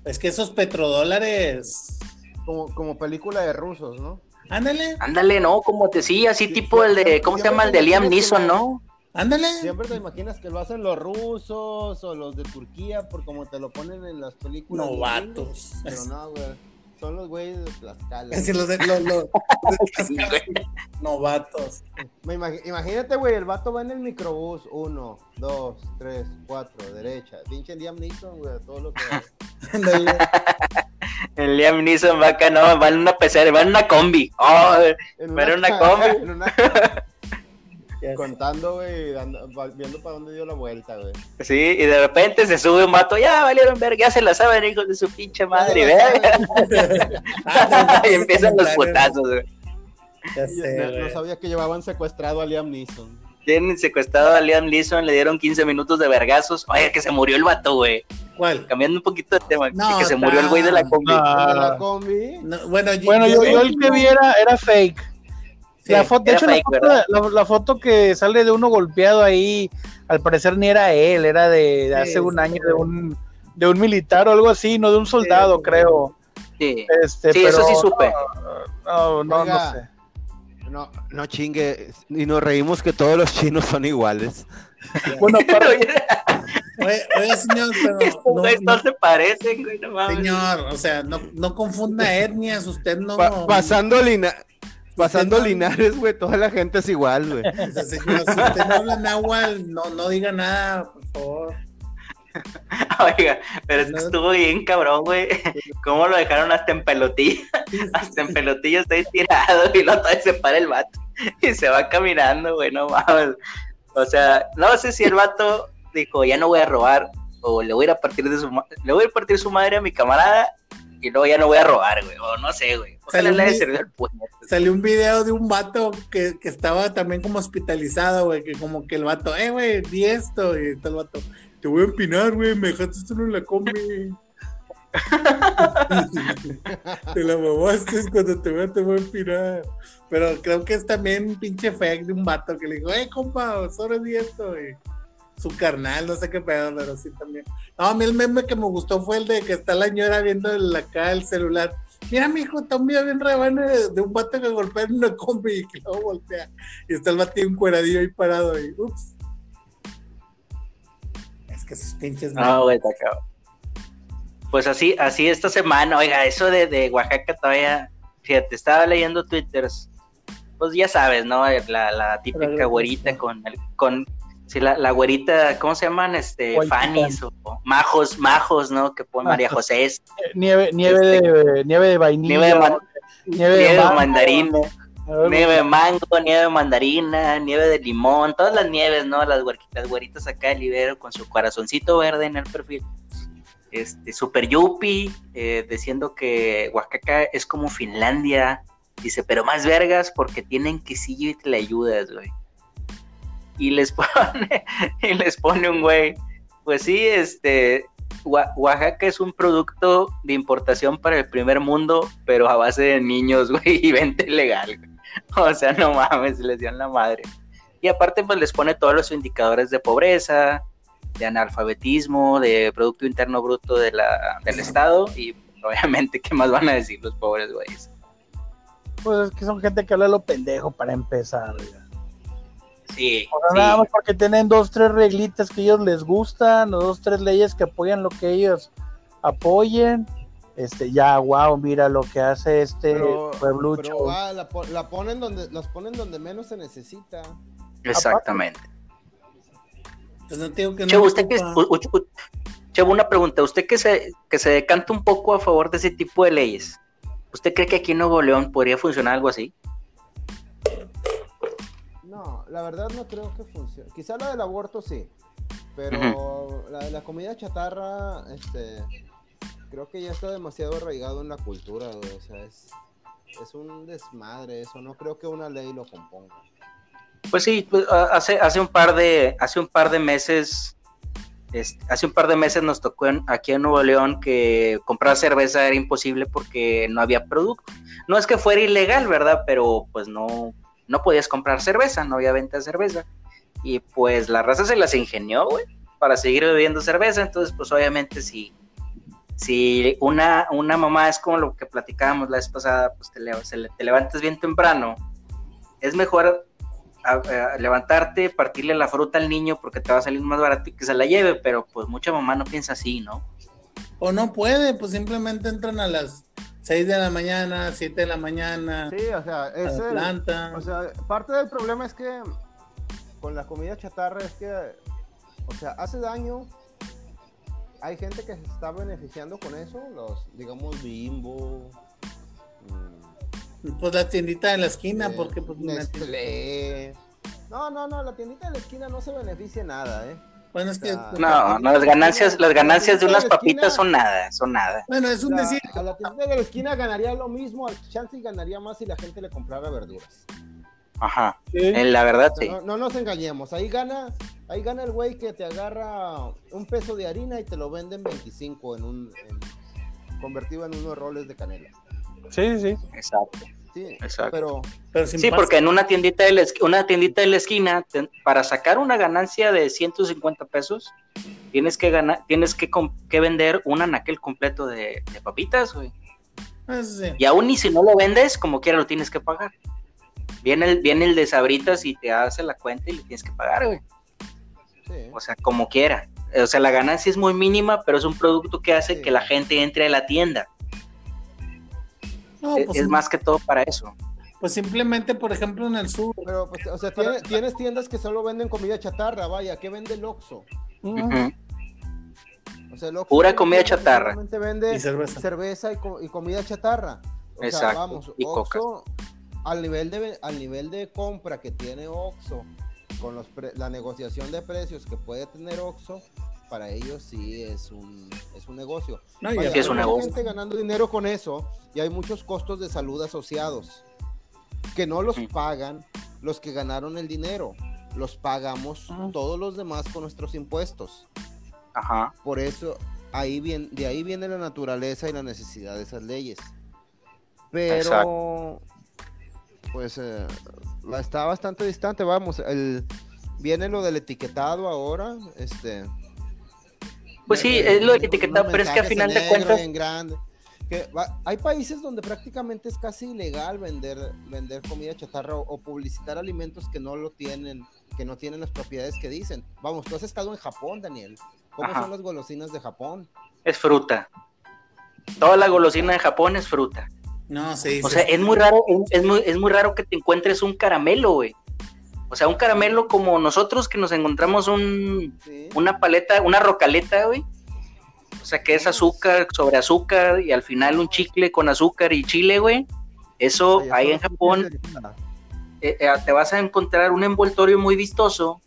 Es que esos petrodólares. Como, como película de rusos, ¿no? Ándale, Ándale, no, como te sí, así Sí, tipo el de, ¿cómo se llama? El de Liam Neeson, ¿no? ándale. Siempre te imaginas que lo hacen los rusos o los de Turquía por como te lo ponen en las películas. Novatos. Pero no, güey. Son los güeyes de Tlaxcala. Es decir, los de, los, los- los Sí, Tlaxcala, güey. novatos. Me imagínate, güey, el vato va en el microbús. Uno, dos, tres, cuatro, derecha. Pinche Liam Neeson, güey, todo lo que. El Liam Neeson va acá, no, va en una pecera, va en una combi. Oh, En una combi. en una- Contando, güey, viendo para dónde dio la vuelta, güey. sí, y de repente se sube un vato, ya valieron ver, ya se la saben, hijos de su pinche madre, ¿verdad? Ah, y empiezan los putazos, güey. Ya Yo sé, no, no sabía que llevaban secuestrado a Liam Neeson. Tienen secuestrado a Liam Neeson, le dieron 15 minutos de vergazos. Oye, que se murió el vato, güey. ¿Cuál? Cambiando un poquito de tema, No, que se murió el güey de la combi. Ah. ¿El de la combi? No, bueno, Bueno, yo, yo el que vi era, era fake. Sí, la foto, de hecho, la foto, ¿verdad? la- la foto que sale de uno golpeado ahí, al parecer ni era él, era de, de hace Sí, un año, sí. de un, de un militar o algo así, no de un soldado, sí. creo. Sí, Este, Sí, eso sí supe. No, no, no Oiga. sé. No, no chingue. Y nos reímos que todos los chinos son iguales. Bueno, para- Oye, oye, señor, pero no, no- no se parecen, güey, no mames. señor, o sea, no, no confunda etnias, usted no. Pa- pasando, lina- pasando no- Linares, güey, toda la gente es igual, güey. Si usted no habla náhuatl, no, no diga nada, por favor. Oiga, pero es que No. estuvo bien cabrón, güey. ¿Cómo lo dejaron hasta en pelotilla? Hasta en pelotilla está ahí tirado y no todavía se para el vato. Y se va caminando, güey, no mames. O sea, no sé si el vato dijo, ya no voy a robar, o le voy a ir a partir de su le voy a ir a partir su madre a mi camarada, y luego ya no voy a robar, güey. O no sé, güey. Ojalá Salió le haya servido puño. Salió un video de un vato que, que estaba también como hospitalizado, güey, que como que el vato, eh, güey, di esto, y está el vato, te voy a empinar, güey, me dejaste esto en la combi. te la mamaste cuando te vea, te voy a empinar. Pero creo que es también un pinche fake de un vato que le dijo, eh, compa, solo di esto, güey. Su carnal, no sé qué pedo, pero sí también. No, a mí el meme que me gustó fue el de que está la señora viendo el- acá el celular. Mira, está un video bien rebane de, de un vato que golpea en una combi y que luego voltea. Y está el vato un cueradillo ahí parado y ups. Es que esos pinches No, güey, está cabrón. Pues así, así esta semana, oiga, eso de, de Oaxaca todavía, fíjate, estaba leyendo twitters, pues ya sabes, ¿no? La, la típica güerita con, el- con, sí, la, la güerita, ¿cómo se llaman? Este, White Fanny's o, o Majos, Majos, ¿no? Que pone María. José, es Nieve, nieve, de, nieve de vainilla. nieve de, man- nieve nieve de mandarina, nieve de mango, nieve de mandarina, nieve de limón, todas las nieves, ¿no? Las güeritas, güeritas acá de Libero con su corazoncito verde en el perfil. Este, Super Yuppie, eh, diciendo que Oaxaca es como Finlandia. Dice, pero más vergas porque tienen quesillo y te le ayudas, güey. Y les pone, y les pone un güey. Pues sí, este, Oa- Oaxaca es un producto de importación para el primer mundo, pero a base de niños, güey, y venta ilegal. O sea, no mames, les dio en la madre. Y aparte, pues les pone todos los indicadores de pobreza, de analfabetismo, de Producto Interno Bruto de la, del Estado, y obviamente, ¿qué más van a decir los pobres güeyes? Pues es que son gente que habla lo pendejo para empezar. Sí, O sea, sí. nada más porque tienen dos, tres reglitas que ellos les gustan, o dos, tres leyes que apoyan lo que ellos apoyen. Este, ya, wow, mira lo que hace este Pero, pueblucho. pero, ah, la, po- la ponen donde, las ponen donde menos se necesita. exactamente. Pues no te digo que no. Chevo, usted que, compa. u- u- u- Chevo, una pregunta, usted que se, que se decanta un poco a favor de ese tipo de leyes, ¿usted cree que aquí en Nuevo León podría funcionar algo así? La verdad no creo que funcione. Quizá la del aborto sí, pero la de la comida chatarra, este, creo que ya está demasiado arraigado en la cultura, güey, O sea, es, es un desmadre eso. No creo que una ley lo componga. Pues sí, pues, hace, hace un par de, hace un par de meses, este, hace un par de meses nos tocó en- aquí en Nuevo León que comprar cerveza era imposible porque no había producto. No es que fuera ilegal, ¿verdad? Pero pues no, no podías comprar cerveza, no había venta de cerveza. Y pues la raza se las ingenió, güey, para seguir bebiendo cerveza. Entonces, pues obviamente si, si una, una mamá es como lo que platicábamos la vez pasada, pues te, levantas bien temprano. Es mejor levantarte, partirle la fruta al niño porque te va a salir más barato y que se la lleve, pero pues mucha mamá no piensa así, ¿no? O no puede, pues simplemente entran a las 6 de la mañana, 7 de la mañana, Sí, o sea, a es la el- planta. O sea, parte del problema es que con la comida chatarra es que, o sea, hace daño. Hay gente que se está beneficiando con eso, los, digamos, Bimbo, mm, pues la tiendita de la esquina, eh, porque pues. No, no, no, la tiendita de la esquina no se beneficia nada, ¿eh? Bueno, es que Ah. No, no, las ganancias, las ganancias de unas papitas son nada, son nada. bueno, es un La- decir, a la tiendita de la esquina ganaría lo mismo, al chance ganaría más si la gente le comprara verduras. Ajá, Sí. en la verdad sí. no, no nos engañemos, ahí gana, ahí gana el güey que te agarra un peso de harina y te lo vende en 25 en un en- convertido en unos roles de canela. Sí, sí. Exacto. Sí, Exacto. pero pero sin Sí, pasta. porque en una tiendita de la, una tiendita de la esquina, te- para sacar una ganancia de 150 pesos, tienes que ganar, tienes que, vender un anaquel completo de, de papitas, güey. Ah, sí. Y aún y si no lo vendes, como quiera lo tienes que pagar. Viene el, viene el de sabritas y te hace la cuenta y le tienes que pagar, güey. sí. O sea, como quiera. O sea, la ganancia es muy mínima, pero es un producto que hace Sí. que la gente entre a la tienda. No, Es- pues, es más que todo para eso. pues simplemente, por ejemplo, en el sur. Pero, pues, o sea, tiene- tienes tiendas que solo venden comida chatarra, vaya, ¿qué vende el Oxxo? O sea, el Oxxo Pura comida chatarra. solamente vende Y cerveza. cerveza y, co- y comida chatarra. O sea, Exacto, vamos, y coca. Oxxo, al nivel de al nivel de compra que tiene Oxxo, con los pre- la negociación de precios que puede tener Oxxo, para ellos sí es un es un negocio. No, y Vaya, Sí, es hay un negocio. gente ganando dinero con eso y hay muchos costos de salud asociados que no los pagan los que ganaron el dinero, los pagamos Ujú. todos los demás con nuestros impuestos. Ajá. Por eso ahí viene, de ahí viene la naturaleza y la necesidad de esas leyes. Pero pues eh, está bastante distante, vamos, el viene lo del etiquetado ahora, este Pues sí, es lo del etiquetado, pero es que a mensajes final de cuentas, y en grande. Que va- hay países donde prácticamente es casi ilegal vender vender comida chatarra o, o publicitar alimentos que no lo tienen, que no tienen las propiedades que dicen. Vamos, tú has estado en Japón, Daniel. ¿Cómo Ajá. son las golosinas de Japón? es fruta. Toda la golosina de Japón es fruta. No, sí. O sí, sea, sí. es muy raro, es muy, es muy raro que te encuentres un caramelo, güey. O sea, un caramelo como nosotros que nos encontramos un, Sí. una paleta, una rocaleta, güey. O sea, que es azúcar sobre azúcar y al final un chicle con azúcar y chile, güey. Eso ahí en Japón eh, eh, te vas a encontrar un envoltorio muy vistoso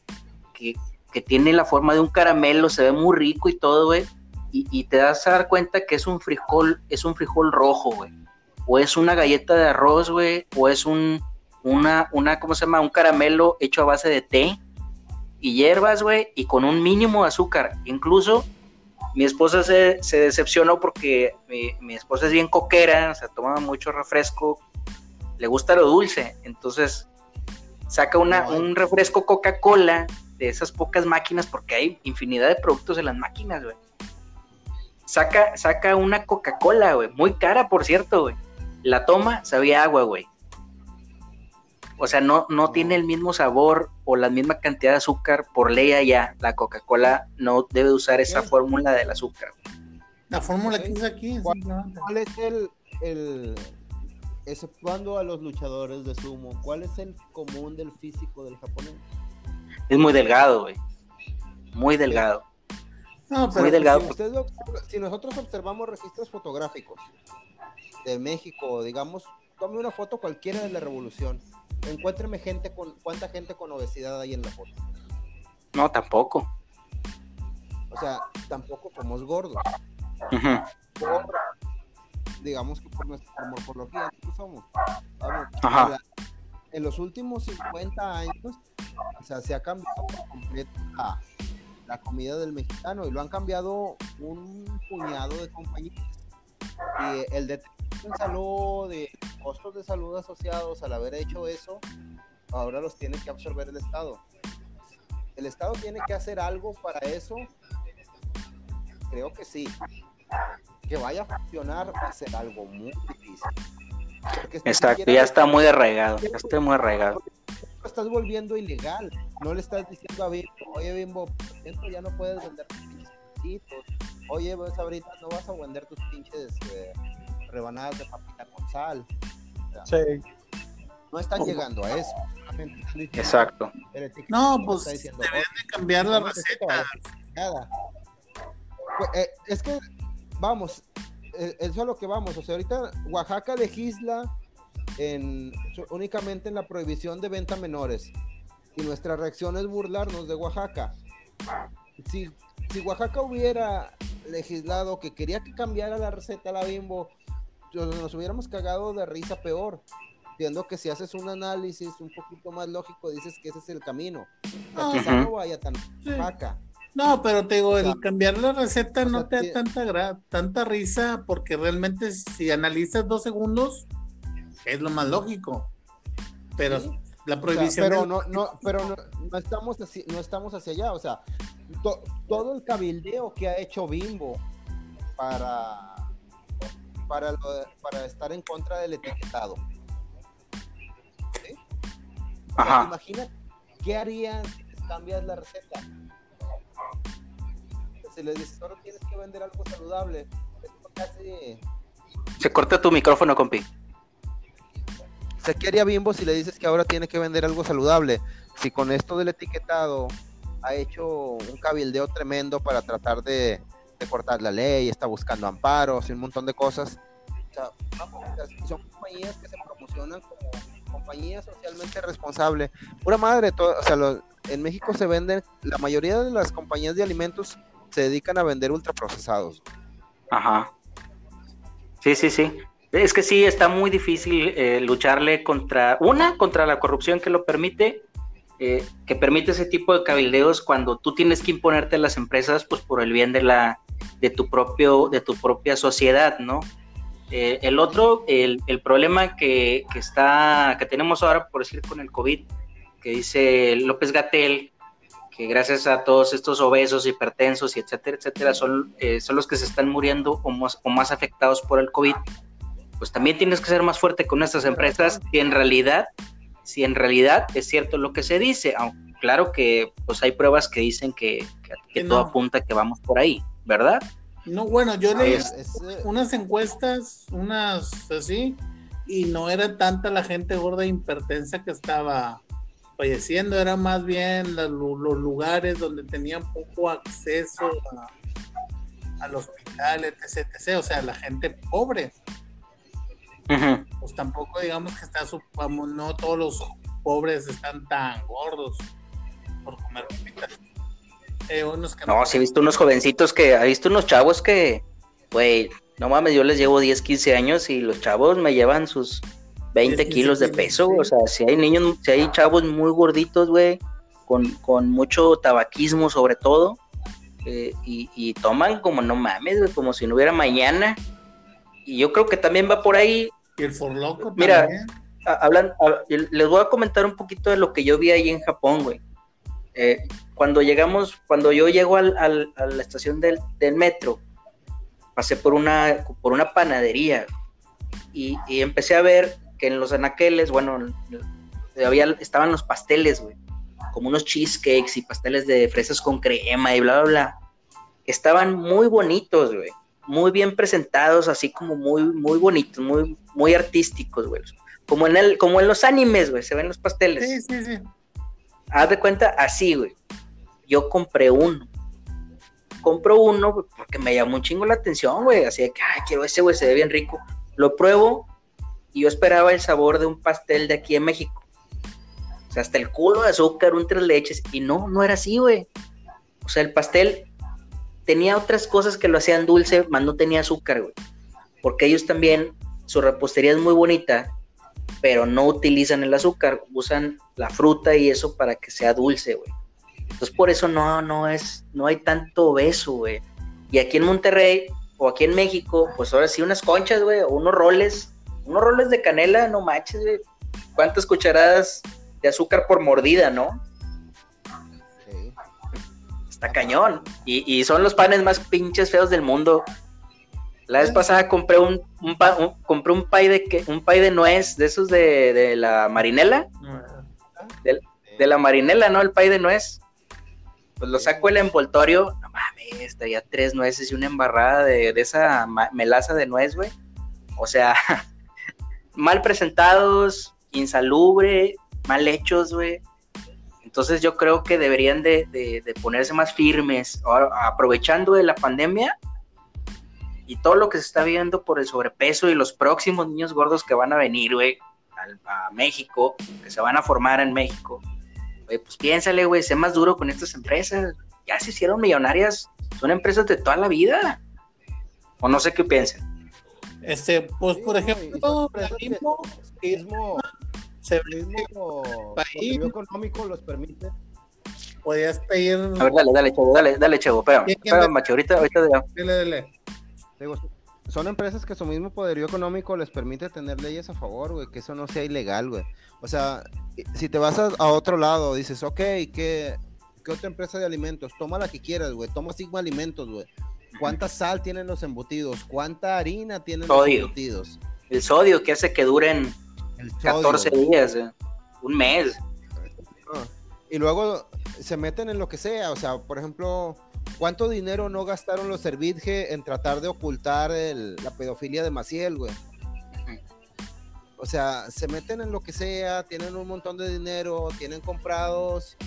que, que tiene la forma de un caramelo, se ve muy rico y todo, güey. Y, y te das a dar cuenta que es un frijol, es un frijol rojo, güey. O es una galleta de arroz, güey. O es un, una, una, ¿cómo se llama? Un caramelo hecho a base de té y hierbas, güey, y con un mínimo de azúcar. Incluso mi esposa se, se decepcionó porque mi, mi esposa es bien coquera, o sea, toma mucho refresco, le gusta lo dulce, entonces saca una, un refresco Coca-Cola de esas pocas máquinas, porque hay infinidad de productos en las máquinas, güey. Saca, saca una Coca-Cola, güey, muy cara, por cierto, güey. La toma, sabía agua, güey. O sea, no, no tiene el mismo sabor o la misma cantidad de azúcar por ley allá. La Coca-Cola no debe usar esa ¿Qué? fórmula del azúcar. La fórmula Ok. 15 aquí. ¿Cuál-. ¿Cuál es el, el, exceptuando a los luchadores de sumo, cuál es el común del físico del japonés? Es muy delgado, güey. Muy delgado. No, pero Muy delgado. Si, usted lo observa- si nosotros observamos registros fotográficos de México, digamos, tome una foto cualquiera de la revolución, encuéntreme gente con, cuánta gente con obesidad hay en la foto. No, tampoco. O sea, tampoco somos gordos. Por, digamos que por nuestra morfología no somos. La- en los últimos 50 años, o sea, se ha cambiado por completo la, la comida del mexicano y lo han cambiado un puñado de compañías. Y el deterioro en salud, de costos de salud asociados al haber hecho eso, ahora los tiene que absorber el Estado. ¿El Estado tiene que hacer algo para eso? Creo que sí. Que vaya a funcionar va a ser algo muy difícil. Exacto, ya está muy arraigado. Ya está muy arraigado. lo estás volviendo ilegal. No le estás diciendo a Bimbo, oye Bimbo, por ejemplo, ya no puedes vender Oye, pues ahorita no vas a vender tus pinches eh, rebanadas de papita con sal. Sí. No están llegando a eso. Exacto. No, pues "Oye, de cambiar la ¿cómo que esto receta. va a la chingada?". Pues, eh, es que, vamos, eh, eso es a lo que vamos. O sea, ahorita Oaxaca legisla en, únicamente en la prohibición de venta menores. Y nuestra reacción es burlarnos de Oaxaca. Si, si Oaxaca hubiera legislado que quería que cambiara la receta a la bimbo, nos hubiéramos cagado de risa peor. Viendo que si haces un análisis un poquito más lógico, dices que ese es el camino. Ah. no vaya tan Sí. Oaxaca. No, pero te digo, O el cambiar la receta o no sea, te da tanta, gra- tanta risa porque realmente si analizas dos segundos es lo más lógico. Pero Sí. La O sea, prohibición... pero del- no, no, pero no, no estamos así, no estamos hacia allá. O sea, to- todo el cabildeo que ha hecho Bimbo para, para, lo para estar en contra del etiquetado. ¿Sí? O sea, Ajá. Imagina qué harías si les cambias la receta. si les dices, ahora tienes que vender algo saludable, casi... Se corta tu micrófono, compi. O sea, ¿qué haría Bimbo si le dices que ahora tiene que vender algo saludable? Si con esto del etiquetado ha hecho un cabildeo tremendo para tratar de, de cortar la ley, está buscando amparos y un montón de cosas. O sea, son compañías que se promocionan como compañías socialmente responsables. Pura madre, todo, o sea, lo- en México se venden, la mayoría de las compañías de alimentos se dedican a vender ultraprocesados. Ajá. Sí, sí, sí. Es que sí, está muy difícil eh, lucharle contra, una, contra la corrupción que lo permite, eh, que permite ese tipo de cabildeos cuando tú tienes que imponerte a las empresas, pues por el bien de la, de tu propio, de tu propia sociedad, ¿no? Eh, el otro, el, el problema que, que está, que tenemos ahora, por decir, con el COVID, que dice López Gatel, que gracias a todos estos obesos, hipertensos y etcétera, etcétera, son, eh, son los que se están muriendo o más, o más afectados por el COVID, pues también tienes que ser más fuerte con estas empresas si en realidad, si en realidad es cierto lo que se dice, aunque claro que pues hay pruebas que dicen que, que, todo no. apunta que vamos por ahí, ¿verdad? No, bueno, yo leí eh, unas encuestas, unas así, y no era tanta la gente gorda e hipertensa que estaba falleciendo, era más bien la- los lugares donde tenían poco acceso a- al hospital, etc, etc. O sea, la gente pobre. Pues tampoco digamos que está, su- vamos, no todos los pobres están tan gordos por comer papitas. Eh, unos que No, sí he visto unos jovencitos que, he visto unos chavos que, güey, no mames, yo les llevo 10, 15 años y los chavos me llevan sus 20 10, 15 kilos de peso, o sea, si hay niños, si hay chavos muy gorditos, güey, con, con mucho tabaquismo sobre todo, eh, y, y toman como no mames, güey, como si no hubiera mañana, y yo creo que también va por ahí, Y el forloco Mira, hablan, les voy a comentar un poquito de lo que yo vi ahí en Japón, güey. Eh, cuando llegamos, cuando yo llego al- al- a la estación del, del metro, pasé por una, por una panadería y, y empecé a ver que en los anaqueles, bueno, había, estaban los pasteles, güey, como unos cheesecakes y pasteles de fresas con crema y bla, bla, bla. Estaban muy bonitos, güey muy bien presentados, así como muy, muy bonitos, muy, muy artísticos, güey. Como en el, como en los animes, güey, se ven los pasteles. Sí, sí, sí. Haz de cuenta así, güey. Yo compré uno. Compro uno güey, porque me llamó un chingo la atención, güey. Así de que, ay, quiero ese, güey, se ve bien rico. Lo pruebo y yo esperaba el sabor de un pastel de aquí en México. O sea, hasta el culo de azúcar, un tres leches. Y no, no era así, güey. O sea, el pastel tenía otras cosas que lo hacían dulce, más no tenía azúcar, güey. Porque ellos también, su repostería es muy bonita, pero no utilizan el azúcar, usan la fruta y eso para que sea dulce, güey. Entonces por eso no, no es, no hay tanto obeso, güey. Y aquí en Monterrey o aquí en México, pues ahora sí unas conchas, güey, o unos roles, unos roles de canela, no manches, güey. ¿Cuántas cucharadas de azúcar por mordida, no? Cañón. Y, son los panes más pinches feos del mundo. La vez pasada compré un, compré un pay de que, un pay de nuez, de esos de, de la marinela, de la marinela, ¿no? El pay de nuez. Pues lo saco el envoltorio, no mames, traía tres nueces y una embarrada de, de esa melaza de nuez, güey. O sea, mal presentados, insalubre, mal hechos, güey. Entonces yo creo que deberían de, de- de ponerse más firmes, ahora, aprovechando de la pandemia y todo lo que se está viendo por el sobrepeso y los próximos niños gordos que van a venir, güey, al- a México, que se van a formar en México. Pues piénsale, güey, sé más duro con estas empresas. Ya se hicieron millonarias, son empresas de toda la vida. O no sé qué piensen. Este, pues por Sí, ejemplo, mismo, que mismo, se mismo País. poderío económico los permite. podías pedir. A ver, dale, dale, Chevo, dale, dale, Chevo, espérame, ¿Quién- quién espérame, va? macho, ahorita, ahorita, dele. Digo, son empresas que su mismo poderío económico les permite tener leyes a favor, güey, que eso no sea ilegal, güey. O sea, si te vas a, a otro lado, dices, ok, ¿qué, ¿qué otra empresa de alimentos? Toma la que quieras, güey. Toma Sigma Alimentos, güey. ¿Cuánta sal tienen los embutidos? ¿Cuánta harina tienen Sodio. los embutidos? el sodio que hace que duren El sodio, 14 güey. días, eh, un mes. Ah, Y luego se meten en lo que sea, o sea, por ejemplo, ¿Cuánto dinero no gastaron los Servitje en tratar de ocultar el- la pedofilia de Maciel, güey? O sea, se meten en lo que sea, tienen un montón de dinero, tienen comprados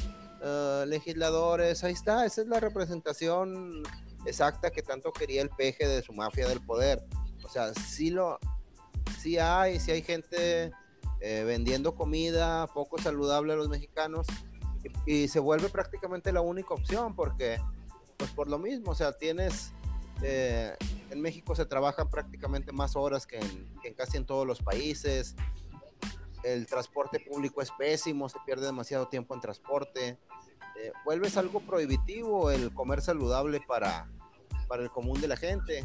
eh, legisladores, ahí está, esa es la representación exacta que tanto quería el peje de su mafia del poder. O sea, sí lo, sí hay, sí hay gente eh, vendiendo comida poco saludable a los mexicanos y, se vuelve prácticamente la única opción porque, pues por lo mismo, o sea, tienes, eh, en México se trabajan prácticamente más horas que en, que en casi en todos los países. El transporte público es pésimo, se pierde demasiado tiempo en transporte. Eh, vuelves algo prohibitivo el comer saludable para, para el común de la gente.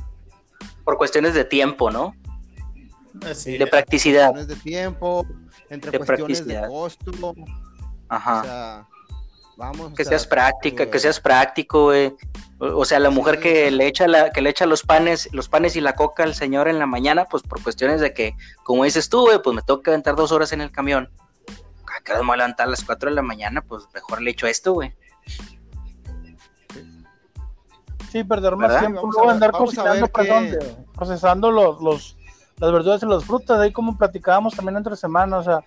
Por cuestiones de tiempo, ¿no? Así De es. practicidad. Cuestiones de tiempo, entre De cuestiones de costo. O Ajá. sea, vamos. que o sea, seas práctica, que seas práctico, güey. O o sea, la mujer Sí, que sí. le echa la, que le echa los panes, los panes y la coca al señor en la mañana, pues por cuestiones de que, como dices tú, güey, pues me tengo que aventar dos horas en el camión. Acá me voy a levantar a las 4 de la mañana, pues mejor le echo esto, güey. Sí, perder más ¿Verdad? tiempo Vamos luego a ver- andar vamos a perdón, procesando los, los, las verduras y las frutas, ahí como platicábamos también entre semanas, o sea,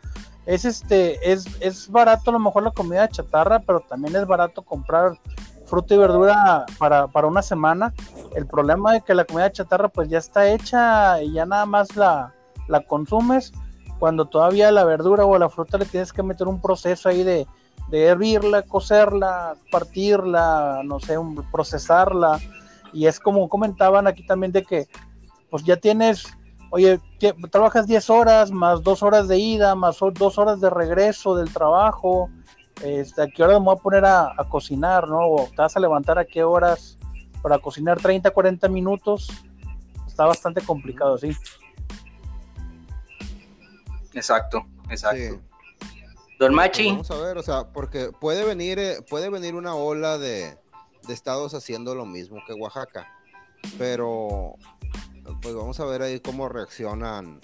es este, es, es barato a lo mejor la comida chatarra, pero también es barato comprar fruta y verdura para, para una semana. El problema es que la comida chatarra pues ya está hecha y ya nada más la, la consumes cuando todavía la verdura o la fruta le tienes que meter un proceso ahí de, de hervirla, cocerla, partirla, no sé, un- procesarla. Y es como comentaban aquí también de que pues ya tienes, oye, trabajas 10 horas, más 2 horas de ida, más 2 horas de regreso del trabajo. Este, ¿A qué hora me voy a poner a, a cocinar, no? O te vas a levantar a qué horas para cocinar 30, 40 minutos. Está bastante complicado, sí. Exacto, exacto. sí. Don Pues Machi, Vamos a ver, o sea, porque puede venir, eh, puede venir una ola de, de estados haciendo lo mismo que Oaxaca, pero pues vamos a ver ahí cómo reaccionan,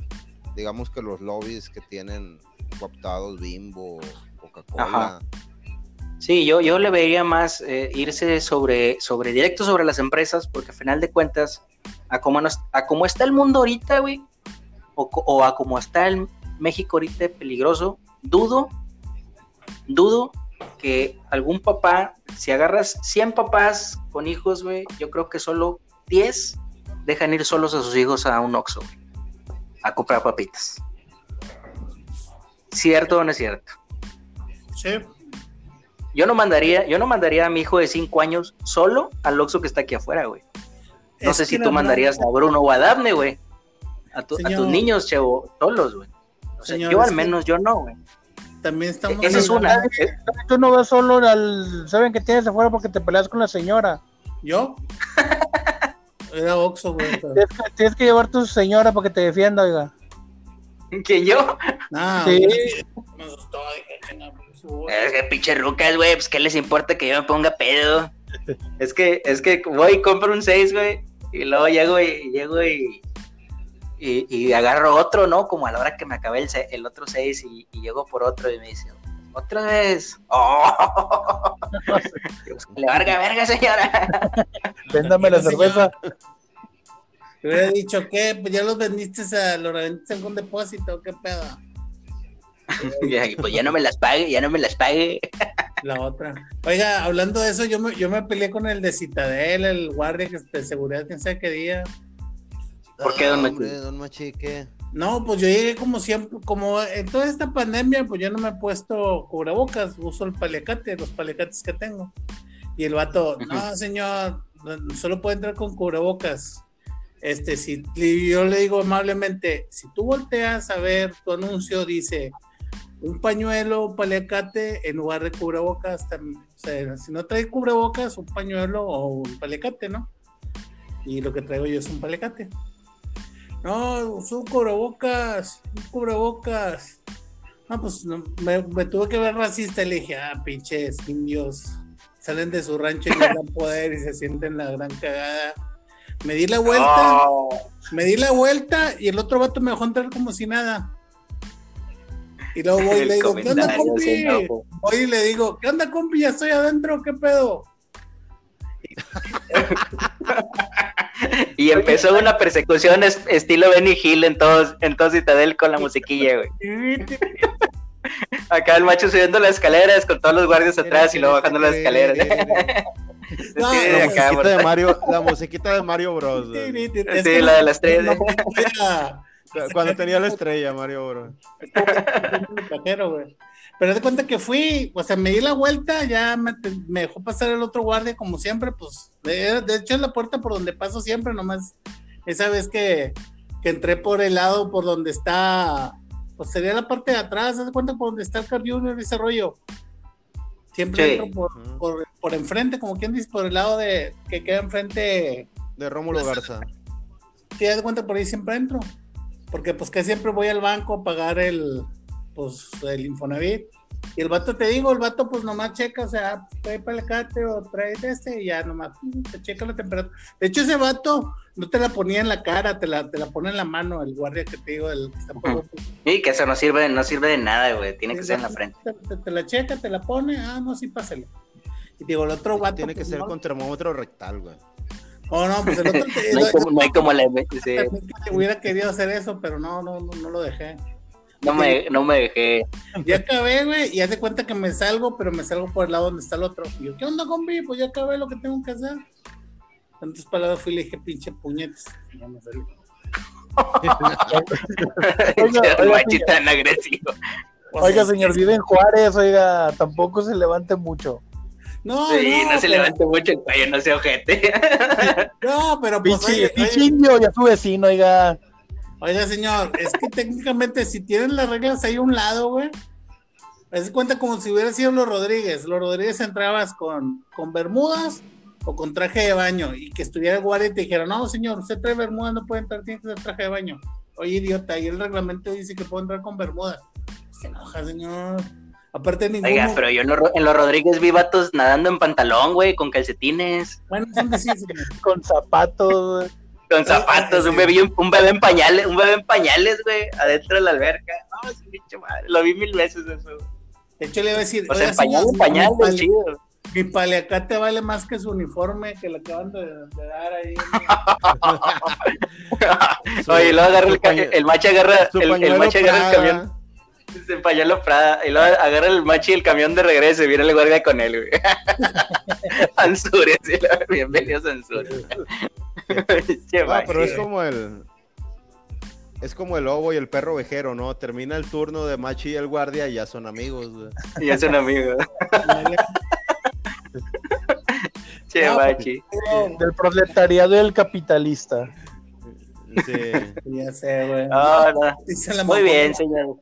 digamos que los lobbies que tienen cooptados Bimbo, Coca-Cola. Sí, yo, yo le vería más eh, irse sobre, sobre directo sobre las empresas, porque al final de cuentas, a cómo, nos- a cómo está el mundo ahorita, güey, o, o a cómo está el México ahorita peligroso, dudo, dudo que algún papá, si agarras 100 papás con hijos, güey, yo creo que solo 10 dejan ir solos a sus hijos a un Oxxo, güey, a comprar papitas. ¿Cierto o no es cierto? Sí. Yo no mandaría, yo no mandaría a mi hijo de 5 años solo al Oxxo que está aquí afuera, güey. No Es sé si tú verdad- mandarías a Bruno o a Dafne, güey. A, tu- a Señor. tus niños, chevo, solos, güey. O sea, Señor, yo al que menos yo no, güey. También estamos. Esa es una. Eh, Tú no vas solo al. Saben que tienes afuera porque te peleas con la señora. ¿Yo? Era Oxxo, güey. Tienes que, tienes que llevar a tu señora para que te defienda, oiga. ¿Quién yo? Nah, Sí. me asustó. Es que pinche rucas, güey, pues qué les importa que yo me ponga pedo. Es que, es que voy y compro un 6, güey, y luego llego y llego y, y, y agarro otro, ¿no? Como a la hora que me acabé el, el otro 6 y, y llego por otro y me dice, otra vez. ¡Oh! Le valga verga, señora. Véndame la cerveza. Te hubiera dicho, ¿qué? Pues ya los vendiste, a, los vendiste a algún depósito, ¿qué pedo? pues ya no me las pague, ya no me las pague. La otra. Oiga, hablando de eso, yo me, yo me peleé con el de Citadel, el guardia que de seguridad, quién sabe qué día. ¿Por qué, don Ah, hombre, Machi? don Machi, ¿qué? No, pues yo llegué como siempre, como en toda esta pandemia, pues yo no me he puesto cubrebocas, uso el paliacate, los paliacates que tengo. Y el vato, no, señor, solo puede entrar con cubrebocas. Este, si yo le digo amablemente, si tú volteas a ver tu anuncio, dice un pañuelo, un paliacate en lugar de cubrebocas. O sea, si no trae cubrebocas, un pañuelo o un paliacate, ¿no? Y lo que traigo yo es un paliacate. No, uso un cubrebocas, un cubrebocas. No, pues no, me, me tuve que ver racista y le dije, ah, pinches indios, salen de su rancho y les dan poder y se sienten la gran cagada. Me di la vuelta, Oh, me di la vuelta y el otro vato me dejó entrar como si nada. Y luego voy y le digo, ¿qué onda, compi? Voy y le digo, ¿qué onda, compi? Ya estoy adentro, ¿qué pedo? Y empezó una persecución es- estilo Benny Hill en todos, en todo Citadel con la musiquilla, güey. Acá el macho subiendo las escaleras con todos los guardias atrás y luego bajando las escaleras. No, Sí, La acá, musiquita de Mario, la musiquita de Mario Bros. Sí, que la de las tres. no podía- Cuando tenía la estrella, Mario Bros. Pero de cuenta que fui, o sea, me di la vuelta, ya me, me dejó pasar el otro guardia, como siempre, pues, de, de hecho es la puerta por donde paso siempre, nomás esa vez que, que entré por el lado por donde está, pues sería la parte de atrás, haz de cuenta por donde está el Car Junior ese rollo. Siempre Sí. entro por, por, por enfrente, como quien dice, por el lado de que queda enfrente, De Rómulo Garza. sí, haz de cuenta por ahí siempre entro. Porque pues que siempre voy al banco a pagar el, pues, el Infonavit. Y el vato, te digo, el vato pues nomás checa, o sea, trae palacate o trae de este y ya nomás te checa la temperatura. De hecho, ese vato no te la ponía en la cara, te la, te la pone en la mano, el guardia que te digo, el que está por... Y que eso no sirve, no sirve de nada, güey. Tiene que ser en la frente. Te, te- te la checa, te la pone, ah, no, sí, pásale. Y digo, el otro vato... Tiene que pues, ser no, con termómetro rectal, güey. Oh, no, pues el otro... te- No hay como, no hay como la sí. que hubiera querido hacer eso, pero no, no, no, no lo dejé. No me, no me dejé. Ya acabé, güey, y haz de cuenta que me salgo, pero me salgo por el lado donde está el otro. Y yo, ¿qué onda, compi? Pues ya acabé lo que tengo que hacer. Otras palabras fui y le dije, pinche puñetes. Y ya me salí. Oiga, el oiga, tan agresivo. Oiga, señor, vive en Juárez, oiga, tampoco se levante mucho. No, Sí, no, se pero- levante mucho el cuello, no se ojete. No, pero pues, Pinche, oye, oye, indio y a su vecino, oiga. Oiga, señor, es que técnicamente si tienen las reglas ahí a un lado, güey, de cuenta como si hubiera sido los Rodríguez. Los Rodríguez entrabas con, con bermudas o con traje de baño y que estuviera el guardia y te dijera, no, señor, usted trae bermudas, no puede entrar, tiene que ser traje de baño. Oye, idiota, y el reglamento dice que puedo entrar con bermudas. Se enoja, señor. Aparte, ninguno. Oiga, pero yo en en los Rodríguez vi vatos nadando en pantalón, güey, con calcetines, Bueno, son. Con zapatos, güey. Con zapatos, un bebé, un bebé en pañales, un bebé en pañales, güey, adentro de la alberca. No, sí, pinche madre, lo vi mil veces eso. De hecho, le iba a decir, O sea, "Oiga, en pañal, en pañal, mi, chido. mi paliacate vale más que su uniforme que le acaban de, de dar ahí. Oye, y luego agarra el, el macho agarra, el, el macho agarra el camión, se pañuelo Prada, y luego agarra el macho y el camión de regreso y viene el guardia con él, güey. Ansures, sí, la- bienvenidos a Ansures. Che, Ah, pero es como el. Es como el lobo y el perro vejero, ¿no? Termina el turno de Machi y el guardia y ya son amigos, güey. Ya son amigos. Che, No, machi. del proletariado y el capitalista. Sí. ya sé, güey. No, no. La Muy bien, señor.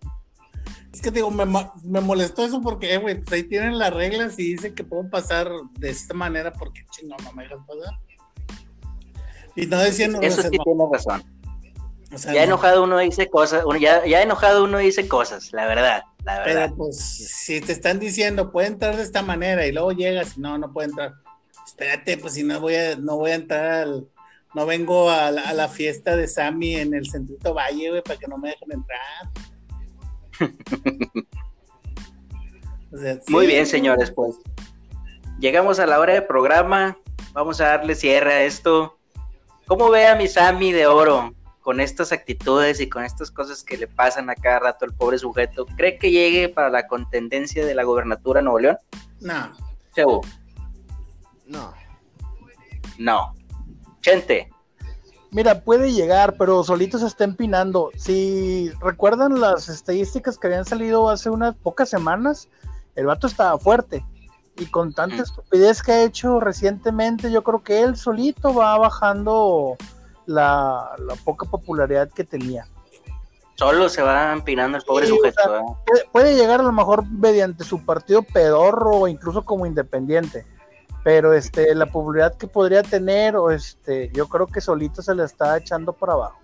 Es que digo, me, me molestó eso porque, eh, güey, pues ahí tienen las reglas y dice que puedo pasar de esta manera porque chingón no me dejas pasar. Y no decían no, Eso sí tiene razón. o sea, Ya no. enojado uno dice cosas, ya, ya enojado uno dice cosas, la verdad, la verdad. Pero pues, si te están diciendo, puede entrar de esta manera y luego llegas no, no puede entrar. Espérate, pues si no voy a, no voy a entrar al, no vengo a la, a la fiesta de Sammy en el Centrito Valle, güey, para que no me dejen entrar. O sea, Muy bien, señores, pues. Llegamos a la hora de programa. Vamos a darle cierre a esto. ¿Cómo ve a mi Sammy de oro con estas actitudes y con estas cosas que le pasan a cada rato al pobre sujeto? ¿Cree que llegue para la contendencia de la gobernatura de Nuevo León? No, Chebu, No. no. Chente, Mira, puede llegar, pero solito se está empinando. Si recuerdan las estadísticas que habían salido hace unas pocas semanas, el vato estaba fuerte. Y con tanta Mm. estupidez que ha hecho recientemente, yo creo que él solito va bajando la, la poca popularidad que tenía. solo se va empinando el pobre Sí, o sujeto. sea, ¿eh? Puede, puede llegar a lo mejor mediante su partido pedorro o incluso como independiente. Pero este, la popularidad que podría tener, o este, yo creo que solito se le está echando para abajo.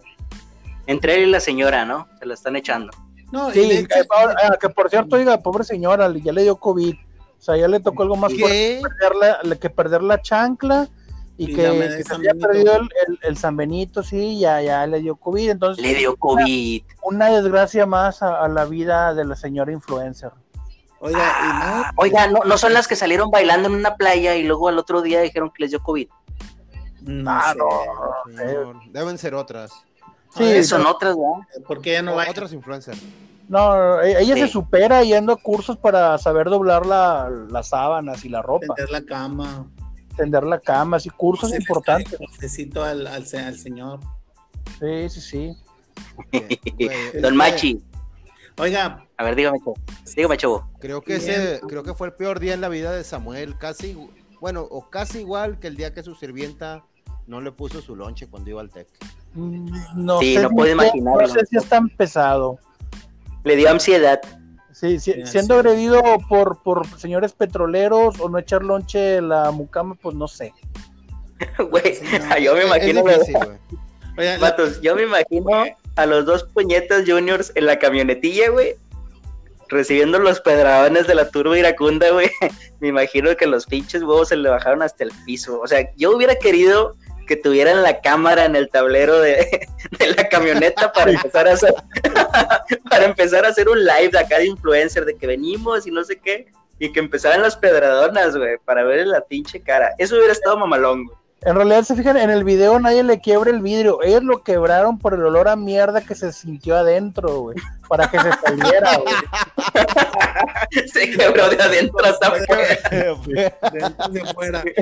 Entre él y la señora, ¿no? Se la están echando. no, Sí, que, ah, que por cierto, oiga, pobre señora, ya le dio COVID. O sea, ya le tocó algo más fuerte que perder la, que perder la chancla y, Y que, se había perdido el, el- el San Benito, sí, ya, ya le dio COVID. Entonces, Le dio COVID. una desgracia más a, a la vida de la señora influencer. Oiga, ah, oiga, no, no son las que salieron bailando en una playa y luego al otro día dijeron que les dio COVID. No, Ah, Señor, Deben ser otras. Sí, son otras, ¿verdad? ¿Por qué ya no O va? otros influencers. No, e- ella se Sí. supera yendo a cursos para saber doblar la, las sábanas y la ropa, Tender la cama. tender la cama, así cursos importantes. Necesito al, al, al señor. Sí, sí, sí. Don que Machi. Oiga, A ver, dígame. Dígame, chavo. Creo que ese, creo que fue el peor día en la vida de Samuel, casi, bueno, o casi igual que el día que su sirvienta no le puso su lonche cuando iba al TEC. Mm, No Sí, sé no es- imaginarlo. No sé si es tan pesado. Le dio ansiedad. Sí, siendo sí. agredido por, por señores petroleros o no echar lonche la mucama, pues no sé. Güey, Sí, no. yo me imagino, difícil, la- vatos, yo me imagino a los dos puñetas juniors en la camionetilla, güey, recibiendo los pedradones de la turba iracunda, güey. Me imagino que los pinches huevos se le bajaron hasta el piso. O sea, yo hubiera querido que tuvieran la cámara en el tablero de, la camioneta para empezar a hacer para empezar a hacer un live de acá de influencer de que venimos y no sé qué y que empezaran las pedradonas, güey, para ver la pinche cara. Eso hubiera estado mamalón. En realidad, se fijan, en el video nadie le quiebra el vidrio. Ellos lo quebraron por el olor a mierda que se sintió adentro, güey. Para que se saliera, güey. Se quebró de adentro hasta afuera. de dentro de afuera.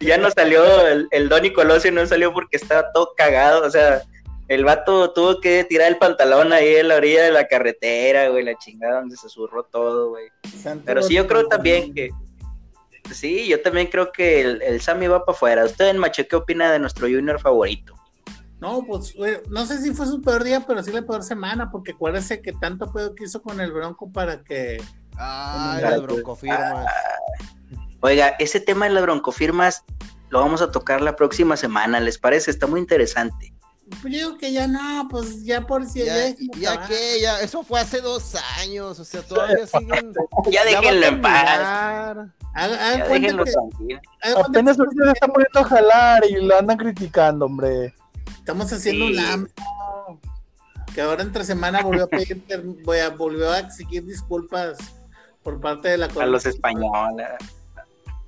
Ya no salió el, el Donny Colosio, no salió porque estaba todo cagado. O sea, el vato tuvo que tirar el pantalón ahí en la orilla de la carretera, güey, la chingada donde se zurró todo, güey. Pero sí, yo creo también que. Sí, yo también creo que el, el Sammy va para afuera. ¿Usted en Macho qué opina de nuestro junior favorito? No, pues güey, no sé si fue su peor día, pero sí la peor semana, porque acuérdese que tanto pedo que hizo con el Bronco para que. Para las broncofirmas. Oiga, ese tema de las broncofirmas lo vamos a tocar la próxima semana, ¿les parece? Está muy interesante. Pues yo digo que ya no, pues ya por si Ya, ya que, ya, eso fue hace dos años, o sea, todavía siguen. Ya déjenlo en paz. Ya déjenlo que- tranquilo. Apenas ahorita se está poniendo a jalar y lo andan criticando, hombre. estamos haciendo Sí. un AMLO, que ahora entre semana volvió a pedir, per- voy a, volvió a exigir disculpas por parte de la A los españoles,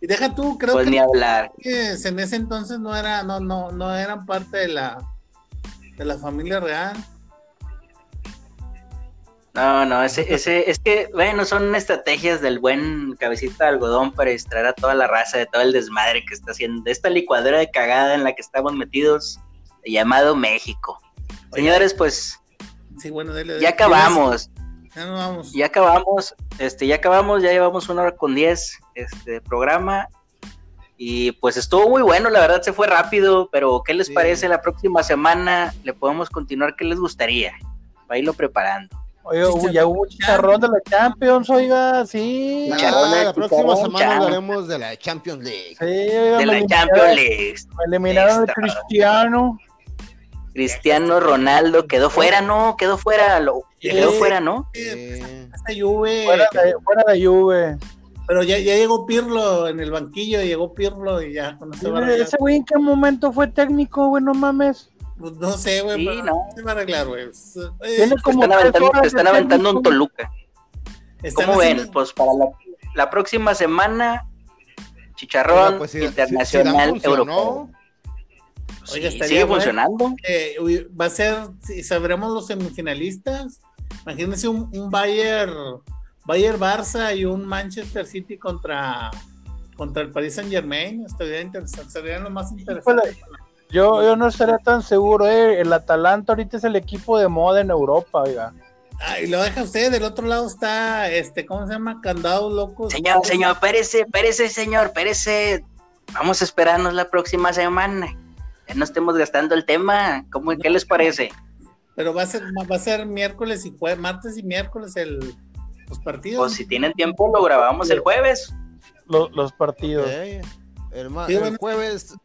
Y deja tú, creo pues que ni hablar. que en ese entonces no era, no, no, no eran parte de la de la familia real. No, no, ese, ese, es que, bueno, son estrategias del buen cabecita de algodón para distraer a toda la raza de todo el desmadre que está haciendo, de esta licuadora de cagada en la que estamos metidos, llamado México. Señores, pues Sí, bueno, ya acabamos, Ya vamos. ya acabamos, este, ya acabamos, ya llevamos una hora con diez, este, programa, y pues estuvo muy bueno, la verdad se fue rápido, pero ¿qué les Sí. parece la próxima semana? ¿Le podemos continuar? ¿Qué les gustaría? Para irlo preparando. Oye, hubo- ya hubo chicharrón de la Champions, oiga, sí. Ah, Ah, la próxima semana hablaremos de la Champions League. oiga, De la eliminaron- Champions League. Eliminaron el Esta. Cristiano. Cristiano Ronaldo quedó fuera, ¿no? Quedó fuera, lo, quedó fuera, ¿no? Eh, Fuera de, fuera de Juve. Pero ya, ya llegó Pirlo en el banquillo, llegó Pirlo y ya con. Ese güey en qué momento fue técnico, güey, no mames. Pues no sé, güey, Sí, pero no. se va a arreglar, güey. Pues, eh, como están aventando, horas te están de aventando un. Toluca. ¿Cómo ven? Pues para la, la próxima semana, Chicharrón pues, si- si- Internacional si funcionó, Europeo. Sí, sigue bueno. funcionando. Eh, va a ser, si sabremos los semifinalistas. Imagínense un, un Bayern, Bayern Barça y un Manchester City contra, contra el Paris Saint Germain. Estaría interesante, serían lo más interesante. Yo, yo no estaría tan seguro, eh. El Atalanta ahorita es el equipo de moda en Europa, oiga. Ah, y lo deja usted, del otro lado está, este, ¿cómo se llama? Candado Locos. Señor, señor, espérese, espérese, señor, espérese. Vamos a esperarnos la próxima semana. Ya no estemos gastando el tema. ¿Cómo, ¿Qué les parece? Pero va a ser, va a ser miércoles y jue- martes y miércoles el, los partidos. Pues si tienen tiempo, lo grabamos el jueves. Los, los partidos. ok. El, el jueves,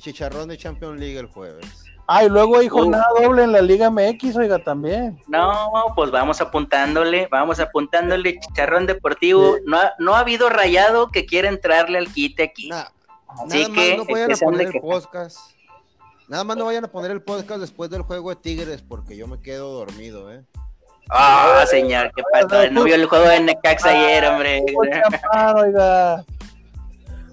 chicharrón de Champions League el jueves. Ah, y luego hay Uh. jornada doble en la Liga MX, oiga, también. No, pues vamos apuntándole, vamos apuntándole chicharrón deportivo. No ha, no ha habido rayado que quiera entrarle al quite aquí. Nah, Así nada que más no vayan a poner el podcast. Nada más no vayan a poner el podcast después del juego de Tigres porque yo me quedo dormido, ¿eh? Ah, señor, qué pasó. No vio el juego de Necaxa ayer, hombre. Fútbol champán, oiga.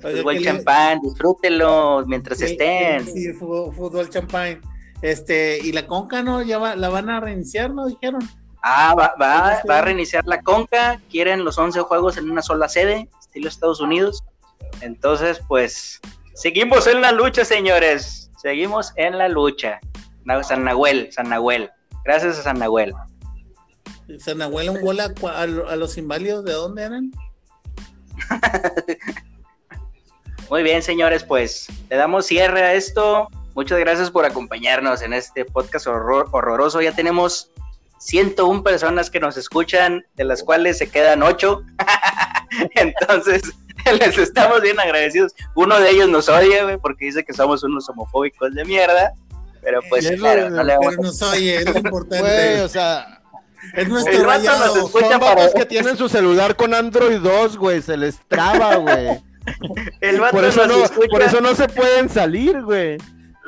Oiga, Fútbol le- champán, disfrútenlo mientras Sí, estén. Sí, fútbol, fútbol champán. Este, y la Conca, ¿no? Ya va- la van a reiniciar, ¿no? Dijeron. Ah, va, va, va a reiniciar la Conca. Quieren los 11 juegos en una sola sede, estilo Estados Unidos. Entonces, pues, seguimos en la lucha, señores. Seguimos en la lucha. San Nahuel, San Nahuel. Gracias a San Nahuel. Se Nahuel un gol a, a lo- a los inválidos, ¿de dónde eran? Muy bien, señores, pues le damos cierre a esto. Muchas gracias por acompañarnos en este podcast horror- horroroso. Ya tenemos 101 personas que nos escuchan, de las cuales se quedan 8. Entonces, les estamos bien agradecidos. Uno de ellos nos odia, güey, porque dice que somos unos homofóbicos de mierda. Pero pues, claro, lo- no le vamos Pero nos oye, es lo Güey, importante. o sea, es El nuestro vato nos rayado. escucha son para- que tienen su celular con Android 2, güey, se les traba, güey. El vato Por eso nos no, escucha- por eso no se pueden salir, güey.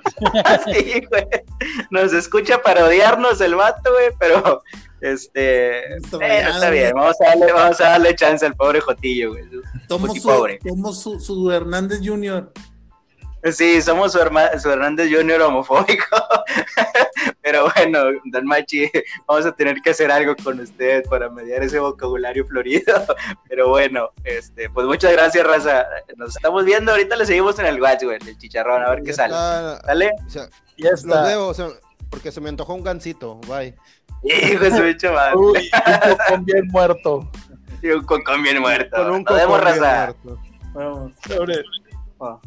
Sí, güey. Nos escucha para odiarnos el vato, güey, pero este está bien, vamos a darle, vamos a darle chance al pobre Jotillo, güey. Somos Muy su, pobre. somos su, su Hernández Jr. Sí, somos su, herma- su Hernández Junior homofóbico. Pero bueno, Don Machi, vamos a tener que hacer algo con usted para mediar ese vocabulario florido. Pero bueno, este, pues muchas gracias, Raza. Nos estamos viendo, ahorita le seguimos en el watch, güey, el chicharrón, a ver qué Ya sale. está, ¿Sale? o sea, Ya los está. debo, o sea, porque se me antojó un gancito, bye. Hijo de su bicho madre. Uy, un cocón bien muerto. Y un cocón bien muerto. Con un Nos vemos, cocón bien Raza. muerto. Vamos. Sobre- Oh.